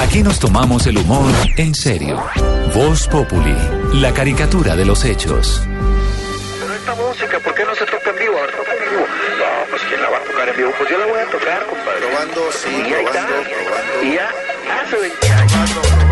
Aquí nos tomamos el humor en serio. Voz Populi, la caricatura de los hechos. Pero esta música, ¿por qué no se toca en vivo? A ver, toca en vivo. No, pues ¿quién la va a tocar en vivo? Pues yo la voy a tocar, compadre. Probando, sí, y ahí está. probando, probando. Y ya hace 20 años.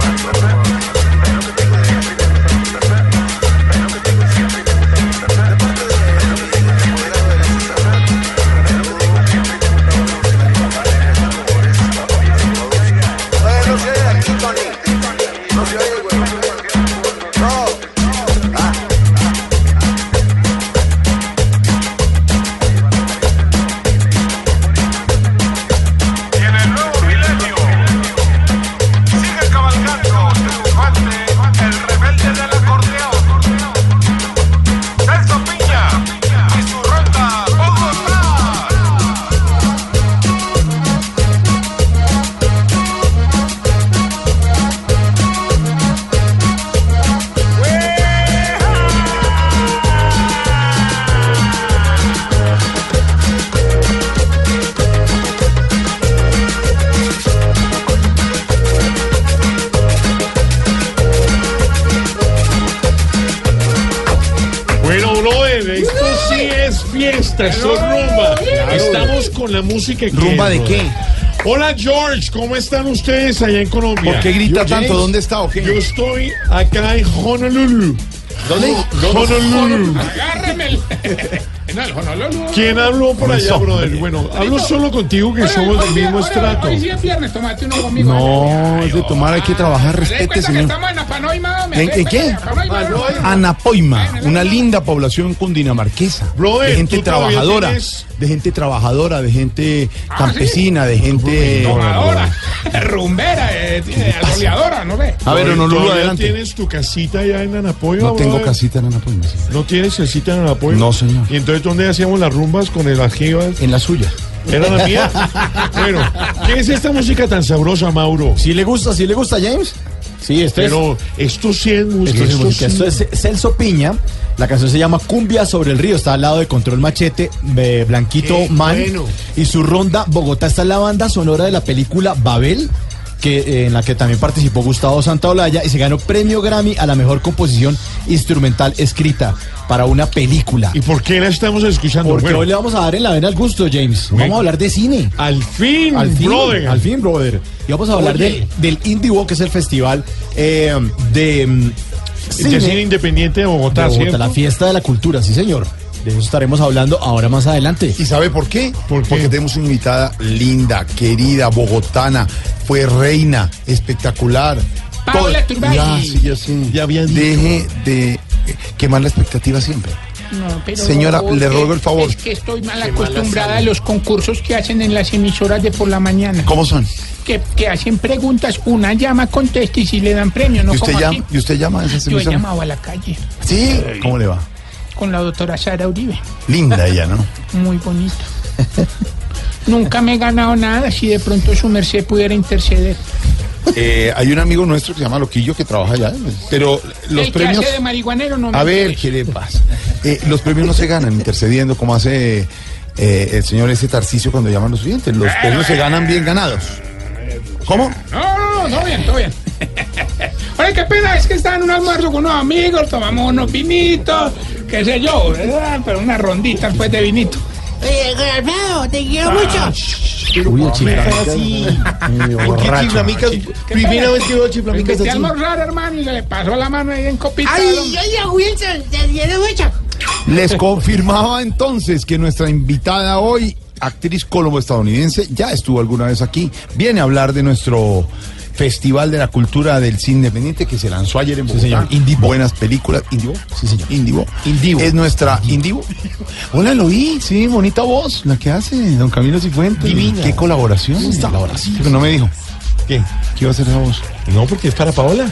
Con la música que ¿Rumba de qué? Hola George, ¿cómo están ustedes allá en Colombia? ¿Por qué grita Yo- tanto? ¿Dónde está o qué? Yo estoy acá en Honolulu. ¿Dónde? Honolulu. Agárreme Honolulu. ¿Quién habló por allá, Eso. brother? Bueno, hablo solo contigo que somos del mismo estrato. Hoy sí es viernes, tomate uno conmigo. No, es de tomar, hay que trabajar, ¿Se da respete, señor. estamos en ¿En, qué? Anapoima, una linda población cundinamarquesa. Brother, de gente trabajadora, tienes- de gente trabajadora, de gente Ah, campesina, de gente... Tomadora, rumbera, eh, eh, goleadora, ¿no ve? A ver, Honolulu, ¿Todavía adelante. ¿Tienes tu casita allá en Anapoima? No tengo casita en Anapoima, sí. ¿No tienes casita en Anapoima? No, señor. ¿Y entonces dónde hacíamos las rumbas con el ajivas? En la suya. ¿Era la mía? bueno, ¿qué es esta música tan sabrosa, Mauro? ¿Sí le gusta, sí le gusta, James? Sí, esto es, Pero esto sí es música. esto es esto Esto es Celso Piña. La canción se llama Cumbia sobre el río. Está al lado de Control Machete, Blanquito Qué Man. bueno. Y su ronda Bogotá está en la banda sonora de la película Babel. Que, eh, en la que también participó Gustavo Santaolalla y se ganó premio Grammy a la mejor composición instrumental escrita para una película. ¿Y por qué la estamos escuchando? Porque Bueno, hoy le vamos a dar en la vena al gusto, James. Bueno. Vamos a hablar de cine. al fin, Al fin, brother. al fin, brother. Y vamos a hablar Oye. del, del Indivo, que es el festival eh, de mm, De cine independiente de Bogotá, de Bogotá, ¿cierto? la fiesta de la cultura, sí, señor. De eso estaremos hablando ahora más adelante. ¿Y sabe por qué? ¿Por qué? Porque tenemos una invitada linda, querida, bogotana, fue reina, espectacular. Paola Turbay. Ya, sí, ya sí. Ya habían Deje de quemar la expectativa siempre. No, pero Señora, le ruego el favor. Es que estoy mal acostumbrada a los concursos que hacen en las emisoras de por la mañana. ¿Cómo son? Que, que hacen preguntas, una llama, contesta y si le dan premio, no ¿Y usted, como llama, aquí. ¿Y usted llama a esas Yo he emisoras? llamado a la calle Sí. ¿Cómo le va? Con la doctora Sara Uribe. Linda ella, ¿no? Muy bonita. Nunca me he ganado nada si de pronto su merced pudiera interceder. Eh, hay un amigo nuestro que se llama Loquillo que trabaja allá, pero los el premios... que hace de marihuanero no me A ver. ¿qué le pasa? Eh, los premios no se ganan intercediendo como hace eh, el señor ese Tarcicio cuando llaman los oyentes. Los premios se ganan bien ganados. ¿Cómo? No, no, no, todo bien, todo bien. Oye, qué pena, es que estaba en un almuerzo con unos amigos, tomamos unos vinitos, qué sé yo, ¿verdad? Pero una rondita después de vinito. Oye, Alfredo, te quiero mucho. Uy, el chiflamica. ¿En qué chiflamicas? Primera vez que veo chiflamicas así. almorzar, hermano, y se le pasó la mano ahí en copita. Ay, oye, Wilson, te quiero mucho. Les confirmaba entonces que nuestra invitada hoy, actriz colombo-estadounidense, ya estuvo alguna vez aquí. Viene a hablar de nuestro Festival de la Cultura del Cine Independiente que se lanzó ayer en Bogotá. señor. Indivo. Buenas películas. ¿Indivo? Sí, señor. Indivo. Indivo. Es nuestra Indivo. Hola, lo vi. Sí, bonita voz la que hace don Camilo Cifuentes. Divina. Qué colaboración. Colaboración. No me dijo. ¿Qué? ¿Qué iba a hacer esa voz? No, porque es para Paola.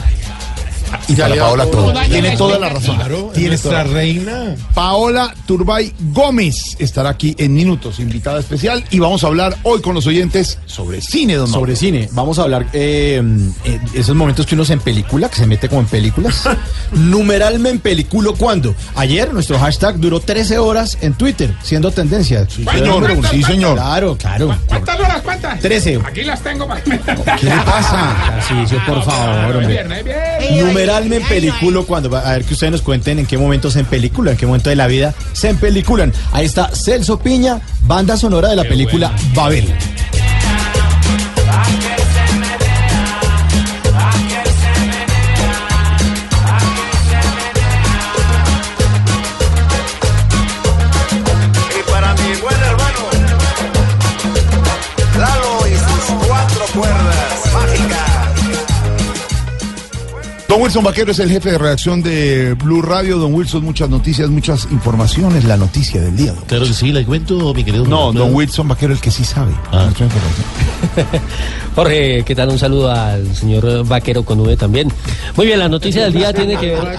Y para Paola todo. daña Tiene toda la razón. Claro, Tiene nuestra toda- reina. Paola Turbay Gómez estará aquí en minutos, invitada especial, y vamos a hablar hoy con los oyentes sobre cine, don Sobre Mauro. cine, vamos a hablar eh, eh, esos momentos que uno se en película, que se mete como en películas. Numeralme en película, ¿cuándo? Ayer nuestro hashtag duró 13 horas en Twitter, siendo tendencia. Señor, sí, señor. Claro, claro. ¿Cuántas horas? ¿Cuántas? 13. Aquí las tengo. para- ¿Qué le pasa? Tarcisio, por favor, hombre. viernes, es viernes. Numeralme en película cuando a ver que ustedes nos cuenten en qué momentos en película, en qué momento de la vida se en peliculan. Ahí está Celso Piña, banda sonora de la película Babel. Don Wilson Vaquero es el jefe de redacción de Blue Radio. Don Wilson, muchas noticias, muchas informaciones. La noticia del día. don. Claro que sí, le cuento, mi querido. No, don Wilson Vaquero, el que sí sabe. Ah. Mucha información. Jorge, ¿qué tal? Un saludo al señor Vaquero con V también. Muy bien, la noticia del día tiene que ver.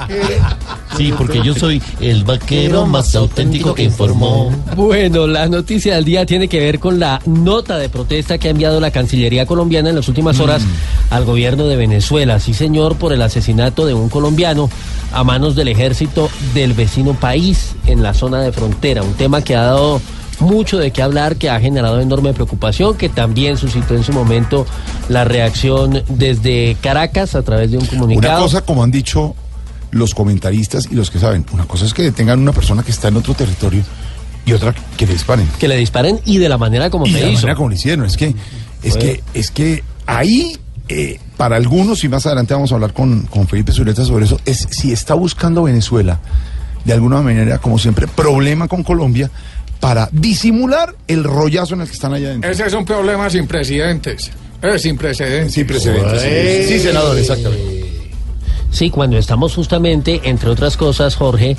Sí, porque yo soy el vaquero más auténtico que informó. Bueno, la noticia del día tiene que ver con la nota de protesta que ha enviado la Cancillería colombiana en las últimas horas al gobierno de Venezuela. Sí, señor, por el asesinato de un colombiano a manos del ejército del vecino país en la zona de frontera. Un tema que ha dado mucho de qué hablar, que ha generado enorme preocupación, que también suscitó en su momento la reacción desde Caracas a través de un comunicado. Una cosa, como han dicho los comentaristas y los que saben, una cosa es que detengan una persona que está en otro territorio y otra que le disparen. que le disparen y de la manera como y de se la hizo. manera como lo hicieron. Es que, es que, es que ahí, eh, para algunos, y más adelante vamos a hablar con, con Felipe Zuleta sobre eso, es si está buscando Venezuela, de alguna manera, como siempre, problema con Colombia para disimular el rollazo en el que están allá adentro. Ese es un problema sin precedentes. Es sin precedentes. Sin precedentes. Sí, sí, senador, exactamente. Sí, cuando estamos justamente, entre otras cosas, Jorge,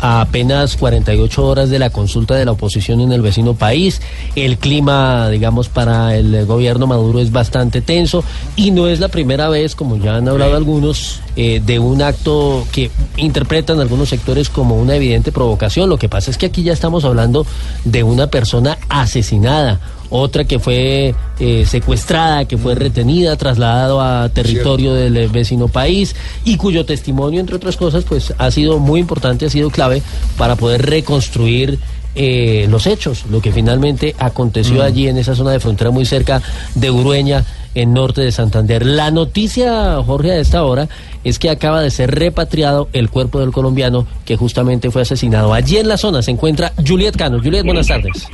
a apenas 48 horas de la consulta de la oposición en el vecino país, el clima, digamos, para el gobierno Maduro es bastante tenso y no es la primera vez, como ya han hablado algunos, eh, de un acto que interpretan algunos sectores como una evidente provocación. Lo que pasa es que aquí ya estamos hablando de una persona asesinada otra que fue eh, secuestrada, que fue retenida, trasladado a territorio del eh, vecino país y cuyo testimonio, entre otras cosas, pues ha sido muy importante, ha sido clave para poder reconstruir eh, los hechos, lo que finalmente aconteció allí en esa zona de frontera muy cerca de Urueña, en norte de Santander. La noticia, Jorge, a esta hora es que acaba de ser repatriado el cuerpo del colombiano que justamente fue asesinado. Allí en la zona se encuentra Juliet Cano. Juliet, buenas tardes.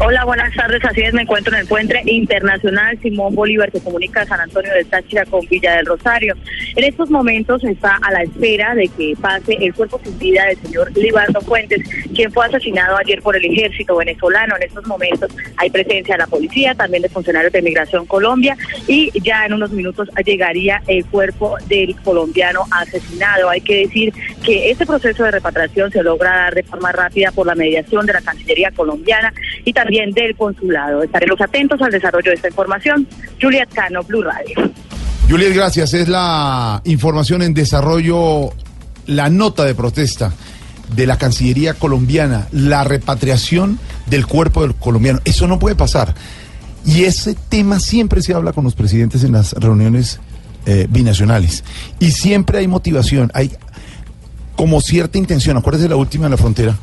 Hola, buenas tardes. Así es, me encuentro en el puente internacional Simón Bolívar que comunica San Antonio de Táchira con Villa del Rosario. En estos momentos está a la espera de que pase el cuerpo sin vida del señor Libardo Fuentes, quien fue asesinado ayer por el ejército venezolano. En estos momentos hay presencia de la policía, también de funcionarios de Migración Colombia y ya en unos minutos llegaría el cuerpo del colombiano asesinado. Hay que decir que este proceso de repatriación se logra dar de forma rápida por la mediación de la Cancillería colombiana y también del consulado. Estaremos atentos al desarrollo de esta información. Juliet Cano, Blue Radio. Juliet, gracias. Es la información en desarrollo, la nota de protesta de la Cancillería colombiana, la repatriación del cuerpo del colombiano. Eso no puede pasar. Y ese tema siempre se habla con los presidentes en las reuniones eh, binacionales. Y siempre hay motivación, hay como cierta intención. Acuérdese la última en la frontera,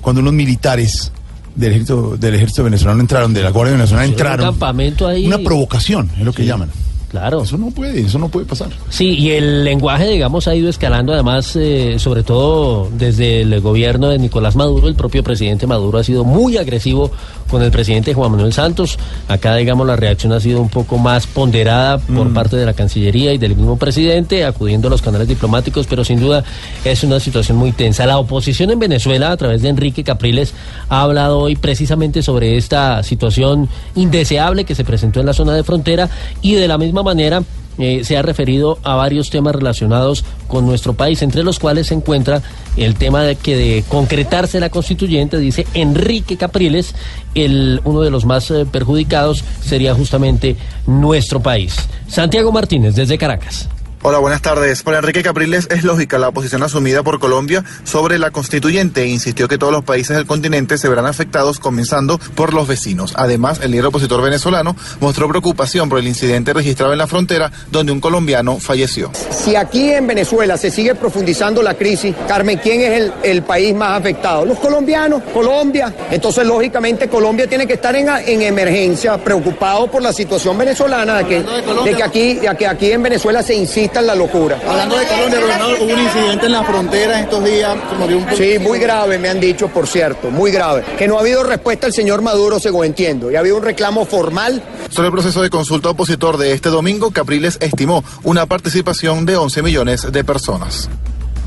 cuando unos militares del ejército, del ejército venezolano entraron, de la Guardia Venezolana Hicieron un entraron. campamento ahí. Una provocación, es lo que llaman. Claro. Eso no puede, eso no puede pasar. Sí, y el lenguaje, digamos, ha ido escalando, además, eh, sobre todo desde el gobierno de Nicolás Maduro, el propio presidente Maduro ha sido muy agresivo con el presidente Juan Manuel Santos. Acá, digamos, la reacción ha sido un poco más ponderada por Mm. parte de la Cancillería y del mismo presidente, acudiendo a los canales diplomáticos, pero sin duda es una situación muy tensa. La oposición en Venezuela, a través de Enrique Capriles, ha hablado hoy precisamente sobre esta situación indeseable que se presentó en la zona de frontera y de la misma manera eh, se ha referido a varios temas relacionados con nuestro país, entre los cuales se encuentra el tema de que de concretarse la constituyente, dice Enrique Capriles, el, uno de los más eh, perjudicados sería justamente nuestro país. Santiago Martínez, desde Caracas. Hola, buenas tardes. Para Enrique Capriles es lógica la posición asumida por Colombia sobre la constituyente e insistió que todos los países del continente se verán afectados, comenzando por los vecinos. Además, el líder opositor venezolano mostró preocupación por el incidente registrado en la frontera donde un colombiano falleció. Si aquí en Venezuela se sigue profundizando la crisis, Carmen, ¿quién es el, el país más afectado? Los colombianos, Colombia. Entonces, lógicamente, Colombia tiene que estar en, en emergencia, preocupado por la situación venezolana, de que, de que aquí, de que aquí en Venezuela se en la locura. Hablando de Colombia, gobernador, hubo un incidente en la frontera estos días, se murió un Sí, muy grave, me han dicho, por cierto, muy grave. Que no ha habido respuesta al señor Maduro, según entiendo, y ha habido un reclamo formal. Sobre el proceso de consulta opositor de este domingo, Capriles estimó una participación de 11 millones de personas.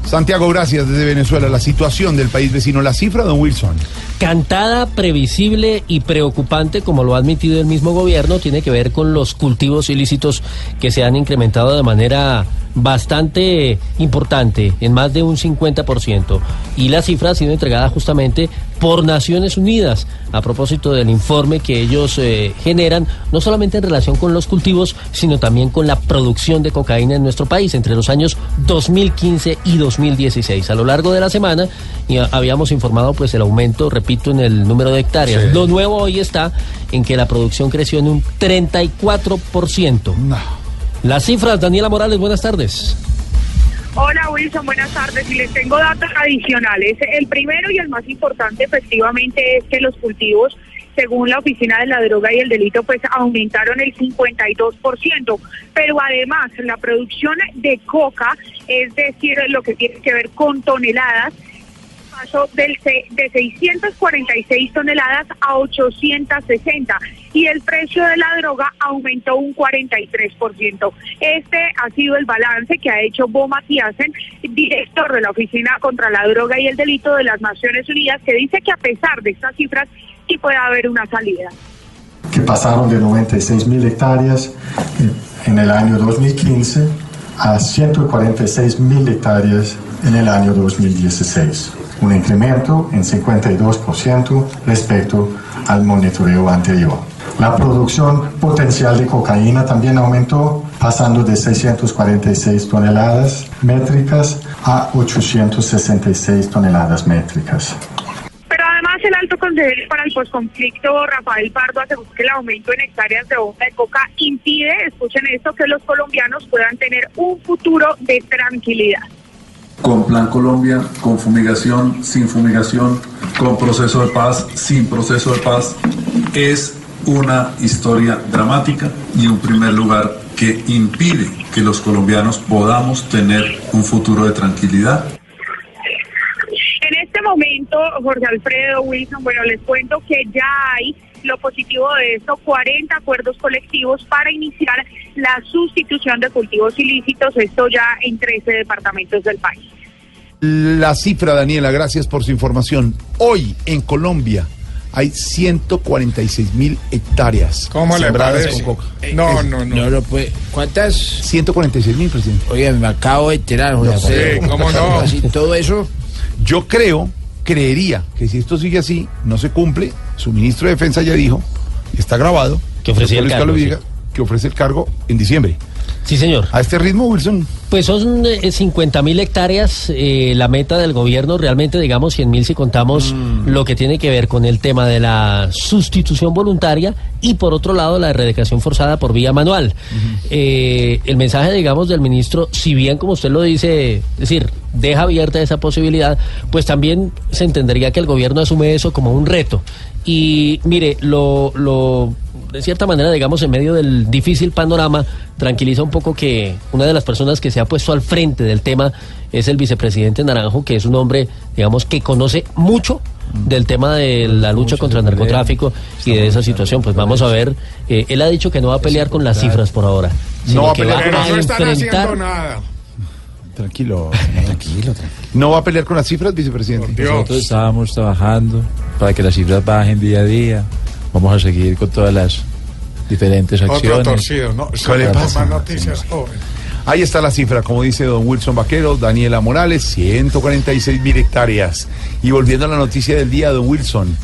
Santiago, gracias desde Venezuela. La situación del país vecino, la cifra, don Wilson. Cantada, previsible y preocupante, como lo ha admitido el mismo gobierno, tiene que ver con los cultivos ilícitos que se han incrementado de manera bastante importante, en más de un 50%. Y la cifra ha sido entregada justamente por Naciones Unidas a propósito del informe que ellos eh, generan, no solamente en relación con los cultivos, sino también con la producción de cocaína en nuestro país entre los años 2015 y 2016. A lo largo de la semana y habíamos informado pues el aumento, repito, en el número de hectáreas. Sí. Lo nuevo hoy está en que la producción creció en un 34%. Las cifras, Daniela Morales, buenas tardes. Hola Wilson, buenas tardes. Y les tengo datos adicionales. El primero y el más importante efectivamente es que los cultivos, según la Oficina de la Droga y el Delito, pues aumentaron el 52%. Pero además la producción de coca, es decir, lo que tiene que ver con toneladas, pasó del de 646 toneladas a 860 y el precio de la droga aumentó un 43%. Este ha sido el balance que ha hecho Bo Matiasen, director de la Oficina contra la Droga y el Delito de las Naciones Unidas, que dice que a pesar de estas cifras sí puede haber una salida. que pasaron de 96 mil hectáreas eh, en el año 2015 a 146 mil hectáreas en el año 2016, un incremento en 52% respecto al monitoreo anterior. La producción potencial de cocaína también aumentó, pasando de 646 toneladas métricas a 866 toneladas métricas. Pero además el alto consejero para el posconflicto, Rafael Pardo, aseguró que el aumento en hectáreas de hoja de coca impide, escuchen esto, que los colombianos puedan tener un futuro de tranquilidad. Con Plan Colombia, con fumigación, sin fumigación, con proceso de paz, sin proceso de paz, es una historia dramática y un primer lugar que impide que los colombianos podamos tener un futuro de tranquilidad. En momento, Jorge Alfredo Wilson, bueno, les cuento que ya hay lo positivo de esto, 40 acuerdos colectivos para iniciar la sustitución de cultivos ilícitos, esto ya en 13 departamentos del país. La cifra, Daniela, gracias por su información. Hoy en Colombia hay 146 mil hectáreas ¿Cómo le sembradas parece? con coca. Eh, No, no, no. lo puede. ¿Cuántas? 146 mil, presidente. Oye, me acabo de enterar, No, sí, ¿cómo no? Así todo eso. Yo creo, creería que si esto sigue así, no se cumple. Su ministro de Defensa ya dijo, y está grabado, Que doctor el cargo, sí. Que ofrece el cargo en diciembre. Sí, señor. A este ritmo, Wilson. Pues son eh, 50 mil hectáreas eh, la meta del gobierno, realmente digamos 100 mil si contamos Mm. lo que tiene que ver con el tema de la sustitución voluntaria y por otro lado la erradicación forzada por vía manual. Eh, el mensaje digamos del ministro, si bien como usted lo dice, es decir, deja abierta esa posibilidad, pues también se entendería que el gobierno asume eso como un reto. Y mire, lo, lo de cierta manera, digamos, en medio del difícil panorama, tranquiliza un poco que una de las personas que se ha puesto al frente del tema es el vicepresidente Naranjo, que es un hombre, digamos, que conoce mucho del tema de la lucha contra el narcotráfico y de esa situación. Pues vamos a ver, eh, él ha dicho que no va a pelear con las cifras por ahora, sino va a que pelear, va a no enfrentar nada. Tranquilo, tranquilo, ¿No va a pelear con las cifras, vicepresidente? Nosotros estábamos trabajando para que las cifras bajen día a día. Vamos a seguir con todas las diferentes Otro acciones. torcido, ¿no? ¿Qué le pasa? Noticias joven. Ahí está la cifra, como dice don Wilson Vaquero, Daniela Morales, 146 mil hectáreas. Y volviendo a la noticia del día, don Wilson,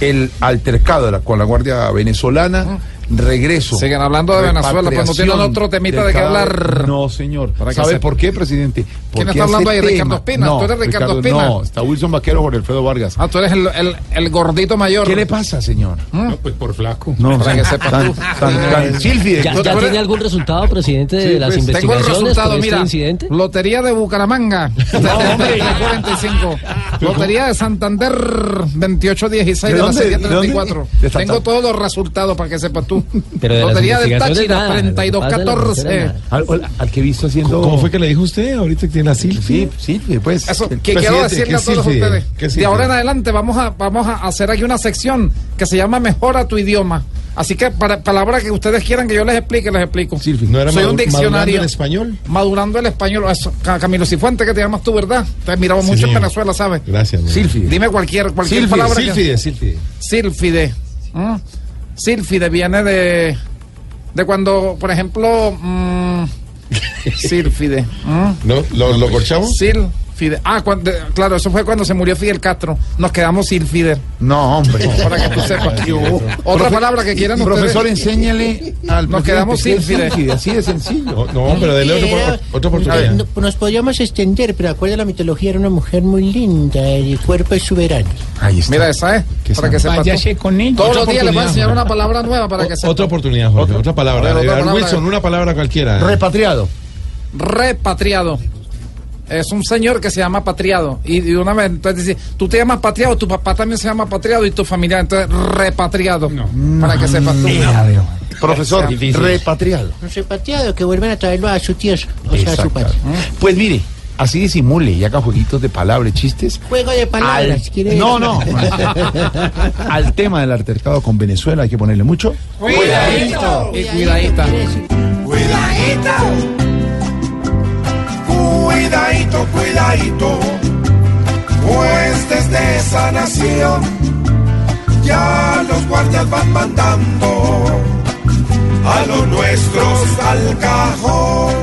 el altercado con la Guardia Venezolana, regreso. Siguen hablando de Venezuela, pues no tienen otro temita de qué hablar. No, señor. Para que ¿Sabe sepa. por qué, presidente? ¿Quién está hablando ahí? ¿Ricardo Espina? No, ¿Tú eres Ricardo Espina? No, está Wilson Vaquero, Jorge Alfredo Vargas. Ah, tú eres el, el, el gordito mayor. ¿Qué le pasa, señor? No, pues por flaco. No, Para que sepas tan, tú. tan, tan sílfide. ¿Ya, tiene algún resultado, presidente, de Sí, las pues, Tengo el investigaciones resultado, por este mira. incidente? Lotería de Bucaramanga, 45. Lotería de Santander, 2816 ¿De de la serie ¿De dónde? 34. De Santander. Tengo todos los resultados para que sepas tú. Pero de Lotería del Táchira, nada, lo que pasa es la 3214. frontera, Al, al- al que he visto haciendo. ¿Cómo fue que le dijo usted ahorita que tiene la Silvia? Sí, sí, pues. Eso, que quiero decirle ¿qué a todos ustedes. ¿Qué De ahora en adelante vamos a, vamos a hacer aquí una sección que se llama Mejora tu idioma. Así que para palabras que ustedes quieran que yo les explique, les explico. ¿No era Soy un diccionario. madurando el español? Madurando el español. Eso, Ca- Camilo Cifuente, que te llamas tú, ¿verdad? Te miramos Sí, mucho en. Venezuela, ¿sabes? Gracias. Sílfide. Dime cualquier, cualquier palabra. que- sílfide, sílfide. Sílfide. ¿Mm? Sílfide viene de, de cuando, por ejemplo, mm, sílfide. ¿Mm? ¿No? ¿Lo, lo corchamos? Sílfide. Ah, cuando- claro, eso fue cuando se murió Fidel Castro. Nos quedamos sílfide. No, hombre. Para que tú sepas. Otra Profe- palabra que quieran Profesor, ustedes. enséñale al Nos quedamos es sílfide. sílfide, Así de sencillo. No, pero dele otra oportunidad. No, nos podríamos extender, pero acuerda la mitología, era una mujer muy linda, el cuerpo es soberano. Ahí está. Mira esa, ¿eh? Para que. Váyase con ella. Todos los días les voy a enseñar una palabra nueva para que sepan. otra oportunidad, Jorge. Otra palabra. A ver, otra Al palabra. Wilson, una palabra cualquiera. Repatriado. repatriado. Es un señor que se llama patriado. Y, y una vez, entonces dice, tú te llamas patriado, tu papá también se llama patriado y tu familia, entonces repatriado. Para que sepas tú. Profesor, repatriado. Repatriado que vuelven a traerlo a su tierra, o sea, a su patria. Pues mire, así disimule y haga jueguitos de palabras, chistes. Juego de palabras, Al- ¿quiere No, decir? no. Al tema del altercado con Venezuela hay que ponerle mucho. Cuidadito. Y cuidadita. Cuidadito. Cuidadito, cuidadito. Pues desde esa nación ya los guardias van mandando a los nuestros al cajón.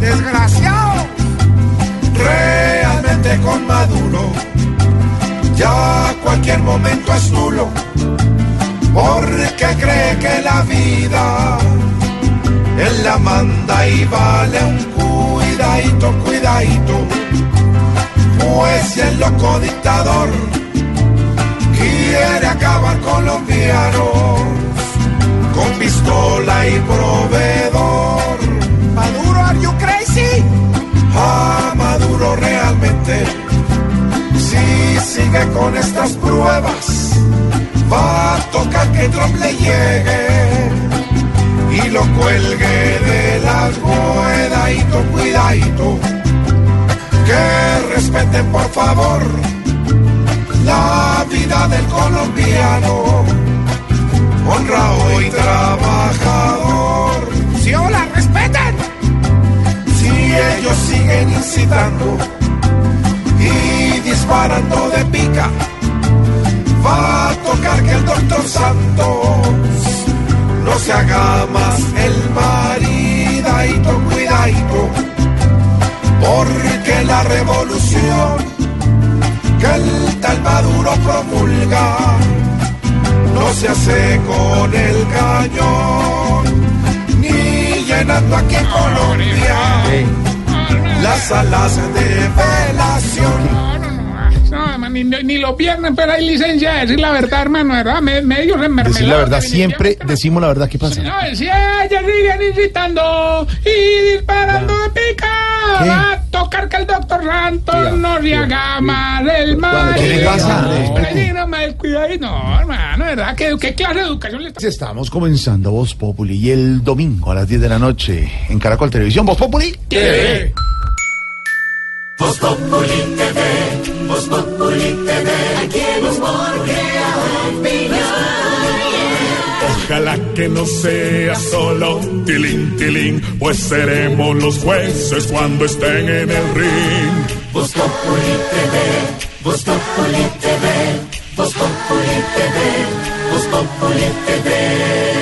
Desgraciado. Realmente con Maduro ya cualquier momento es nulo. Porque cree que la vida él la manda y vale un cuidadito, cuidadito. Pues el loco dictador quiere acabar con los colombianos con pistola y proveedor. Maduro, are you crazy? Ah, Maduro realmente, si sigue con estas pruebas, va a tocar que Trump le llegue y lo cuelgue de las cuidadito, cuidadito. Que respeten por favor la vida del colombiano, honrado y trabajador. Si o la respeten, si ellos siguen incitando y disparando de pica, va a tocar que el doctor Santos no se haga más el maridadito, cuidadito, porque la revolución que el tal Maduro promulga no se hace con el cañón, ni llenando aquí en Colombia las salas de velación. Ni, ni los viernes, pero hay licencia de decir la verdad, hermano, ¿verdad? Me- Medios en Decir la verdad, siempre decimos la verdad. ¿Qué pasa? No, si ellos siguen incitando y disparando de pica, ¿Qué? va a tocar que el doctor Santos no se haga más el mal. ¿Qué le pasa? No, hermano, ¿verdad? ¿Qué, qué clase de educación le está Estamos comenzando Voz Populi y el domingo a las 10 de la noche en Caracol Televisión. Voz Populi. TV. Voz Populi TV, Voz Populi TV, aquí crea Ojalá que no sea solo tilín, tilín, pues seremos los jueces cuando estén en el ring. Voz Populi TV, Voz Populi TV, Voz Populi TV, Voz Populi TV.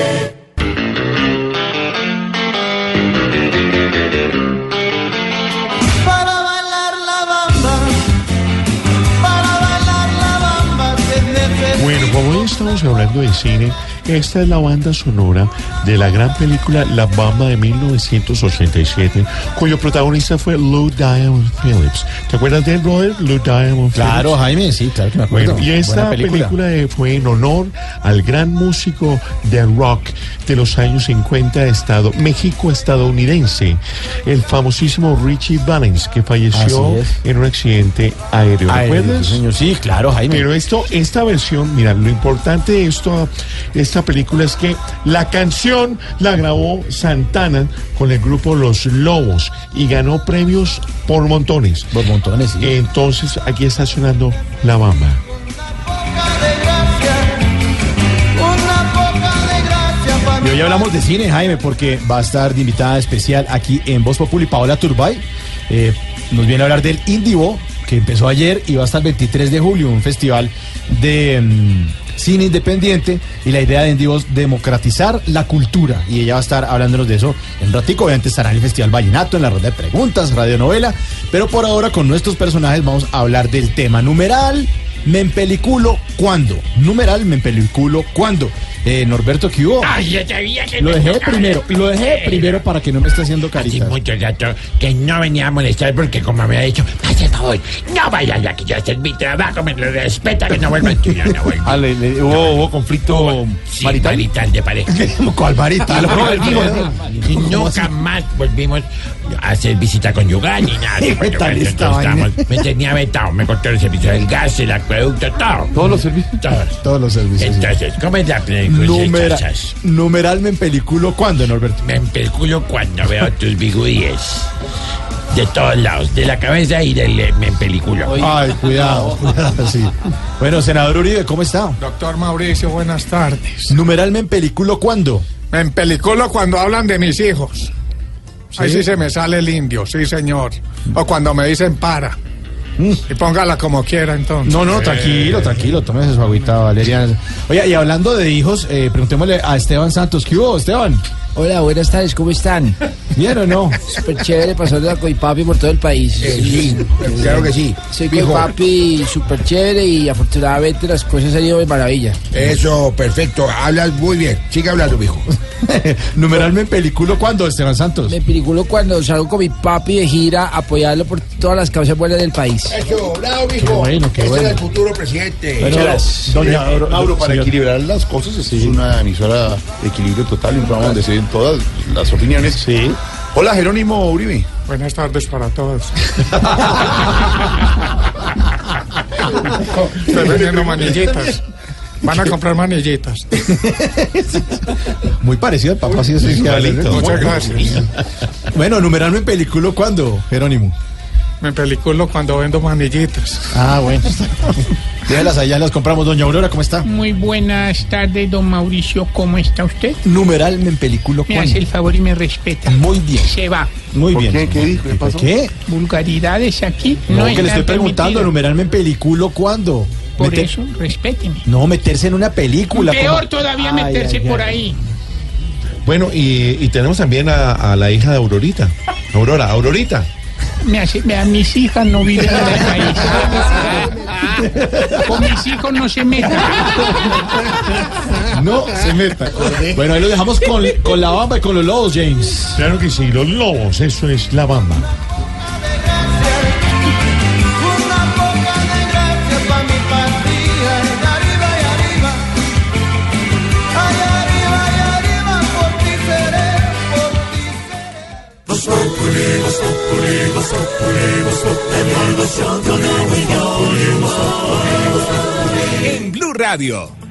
Estamos hablando de cine, esta es la banda sonora de la gran película La Bamba de 1987, cuyo protagonista fue Lou Diamond Phillips. ¿Te acuerdas de él, brother? Lou Diamond Claro, Phillips. Jaime, sí, claro que me acuerdo. Bueno, y esta película, fue en honor al gran músico de rock de los años 50 de estado, México estadounidense, el famosísimo Richie Valens, que falleció en un accidente aéreo. Aéreo, ¿Recuerdas? Sí, claro, Jaime. Pero esto, esta versión, mira, lo importante de esto, esta película es que la canción la grabó Santana con el grupo Los Lobos y ganó premios por montones. Por montones, sí. Entonces, aquí está sonando La Bamba. una poca de gracia para Y hoy hablamos de cine, Jaime, porque va a estar de invitada especial aquí en Voz Populi Paola Turbay. Eh, nos viene a hablar del Indivo, que empezó ayer y va hasta el 23 de julio, un festival de mm, cine independiente. Y la idea de Indivo es democratizar la cultura. Y ella va a estar hablándonos de eso en ratico. Obviamente estará en el Festival Vallenato, en la ronda de preguntas, radionovela. Pero por ahora, con nuestros personajes, vamos a hablar del tema numeral. Me empeliculo cuándo. Numeral, me empeliculo cuándo. Eh, Norberto, ¿qué hubo? Ay, yo sabía que Lo me dejé tocaba primero, lo dejé primero para que no me esté haciendo Hace caritas. mucho rato que no venía a molestar porque como me había dicho, hace favor, no vaya ya que yo hacer mi trabajo, me lo respeta que no vuelva a estudiar, no vuelva. Ah, le- le- hubo, hubo conflicto Sí, marital. de pareja. ¿Cuál marital? No y nunca más volvimos a hacer visita conyugal ni nada. Me tenía vetado, me cortó el servicio del gas, el acueducto, todo. ¿Todos los servicios? Todos. Todos los servicios. sí. Entonces, ¿cómo es la película? Numera- Chachas? numeral me empeliculo cuándo, Norberto. Me empelculo cuando veo tus bigudíes. De todos lados, de la cabeza y del eh, me empeliculo. Ay, cuidado, cuidado, sí. Bueno, senador Uribe, ¿cómo está? Doctor Mauricio, buenas tardes. Numeral me empeliculo cuándo. Me empeliculo cuando hablan de mis hijos. Ahí ¿Sí? sí se me sale el indio, sí señor. O cuando me dicen para. Mm. Y póngala como quiera entonces. No, no, tranquilo, tranquilo, tómese su agüita, Valeria. Oye, y hablando de hijos, eh, preguntémosle a Esteban Santos. ¿Qué hubo, Esteban? Hola, buenas tardes, ¿cómo están? ¿Bien o no? Súper chévere pasando la Coipapi por todo el país. sí, claro que sí. Soy. Coipapi súper chévere y afortunadamente las cosas han ido de maravilla. Eso, perfecto. Hablas muy bien. Sigue hablando, mijo. Numeral me empeliculo cuándo, Esteban Santos. Me peliculo cuando salgo con mi papi de gira a apoyarlo por todas las causas buenas del país. Eso, bravo, mijo. Qué bueno, qué Ese bueno. era el futuro presidente. Bueno, doña Auro- Mauro, para señor. equilibrar las cosas, es una emisora de equilibrio total y un programa donde se todas las opiniones. Sí. Hola, Jerónimo Uribe. Buenas tardes para todos. Estoy vendiendo manillitas. Van a comprar manillitas. Muy parecido al papá, sí, sí. Muchas gracias. Bueno, numeral me empeliculo cuándo, Jerónimo. Me empeliculo cuando vendo manillitas. Ah, bueno. Déjalas allá, las compramos. Doña Aurora, ¿cómo está? Muy buenas tardes, don Mauricio. ¿Cómo está usted? Numeral me empeliculo Me cuándo. hace el favor y me respeta. Muy bien. Se va. Muy ¿Por bien. qué? ¿Qué dijo? ¿Qué pasó? ¿Qué? Vulgaridades aquí. No, No, que le estoy preguntando, numeral me empeliculo cuándo. Por Meter- eso, respéteme. No, meterse en una película. Peor como- todavía Ay, meterse ay, por ay. ahí. Bueno, y, y tenemos también a, a la hija de Aurorita. Aurora, Aurorita. Me hace, me- a mis hijas no viven en el país. Con mis hijos no se metan. No se meta. Bueno, ahí lo dejamos con, con la bamba y con los lobos, James. Claro que sí, los lobos, eso es la bamba. En Blue Radio.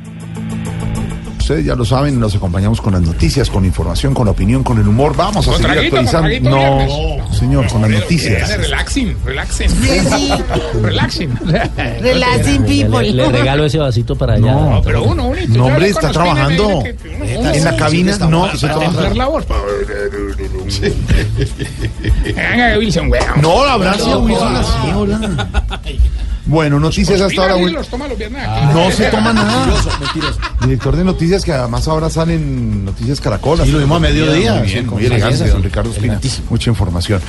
Ustedes ya lo saben, nos acompañamos con las noticias, con información, con opinión, con el humor. Vamos a Con seguir actualizando. No, señor, con las noticias. Relaxing, relaxing. Relaxing. Relaxing people. Le, regalo ese vasito para allá. No, Pero uno, uno. No, hombre, está trabajando. En la cabina, no. se templar la voz. Venga, Wilson, weón. No, la abrazo a Wilson así, hola. Bueno, noticias hasta ahora. Mira, Wil- los toma los viernes No se toma nada. Mentiroso, mentiroso. Director de noticias que además ahora salen noticias Caracol. Sí, lo vimos a mediodía, Muy bien, sí, con muy elegante, don. Ricardo Espina. Mucha información.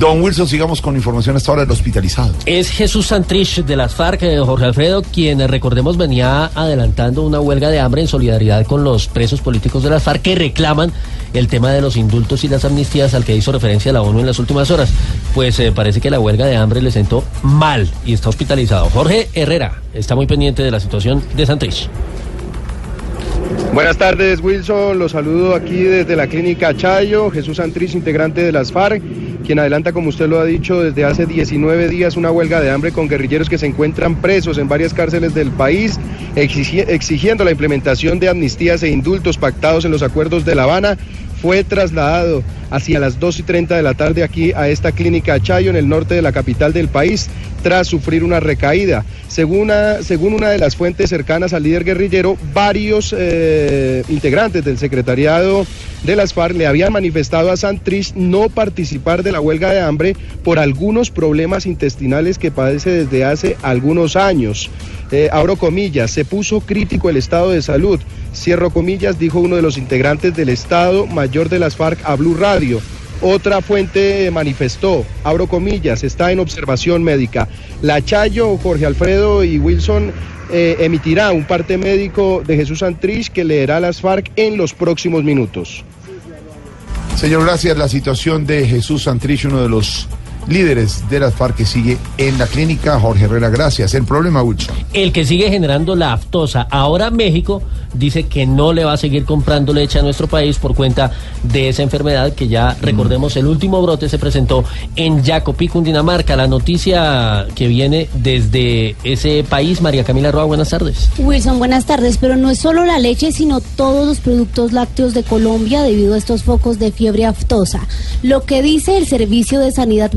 Don Wilson, sigamos con información hasta ahora del hospitalizado. Es Jesús Santrich de las FARC, eh, Jorge Alfredo, quien eh, recordemos venía adelantando una huelga de hambre en solidaridad con los presos políticos de las FARC que reclaman el tema de los indultos y las amnistías al que hizo referencia la ONU en las últimas horas. Pues eh, parece que la huelga de hambre le sentó mal y está hospitalizado. Jorge Herrera está muy pendiente de la situación de Santrich. Buenas tardes, Wilson. Los saludo aquí desde la clínica Chayo. Jesús Santrich, integrante de las FARC, quien adelanta, como usted lo ha dicho, desde hace 19 días una huelga de hambre con guerrilleros que se encuentran presos en varias cárceles del país, exigi- exigiendo la implementación de amnistías e indultos pactados en los acuerdos de La Habana. Fue trasladado hacia las 2 y 30 de la tarde aquí a esta clínica Chayo en el norte de la capital del país tras sufrir una recaída. Según una, según una de las fuentes cercanas al líder guerrillero, varios eh, integrantes del secretariado de las FARC le habían manifestado a Santrich no participar de la huelga de hambre por algunos problemas intestinales que padece desde hace algunos años. Eh, abro comillas, se puso crítico el estado de salud. Cierro comillas, dijo uno de los integrantes del Estado Mayor de las FARC a Blue Radio. Otra fuente manifestó, abro comillas, está en observación médica. La Chayo, Jorge Alfredo y Wilson eh, emitirá un parte médico de Jesús Santrich que leerá las FARC en los próximos minutos. Señor, gracias. La situación de Jesús Santrich, uno de los líderes de las FARC que sigue en la clínica. Jorge Herrera, gracias. El problema, Wilson. El que sigue generando la aftosa. Ahora México dice que no le va a seguir comprando leche a nuestro país por cuenta de esa enfermedad que ya recordemos el último brote se presentó en Jacopí, Cundinamarca. La noticia que viene desde ese país, María Camila Roa, buenas tardes. Wilson, buenas tardes, pero no es solo la leche, sino todos los productos lácteos de Colombia debido a estos focos de fiebre aftosa. Lo que dice el Servicio de Sanidad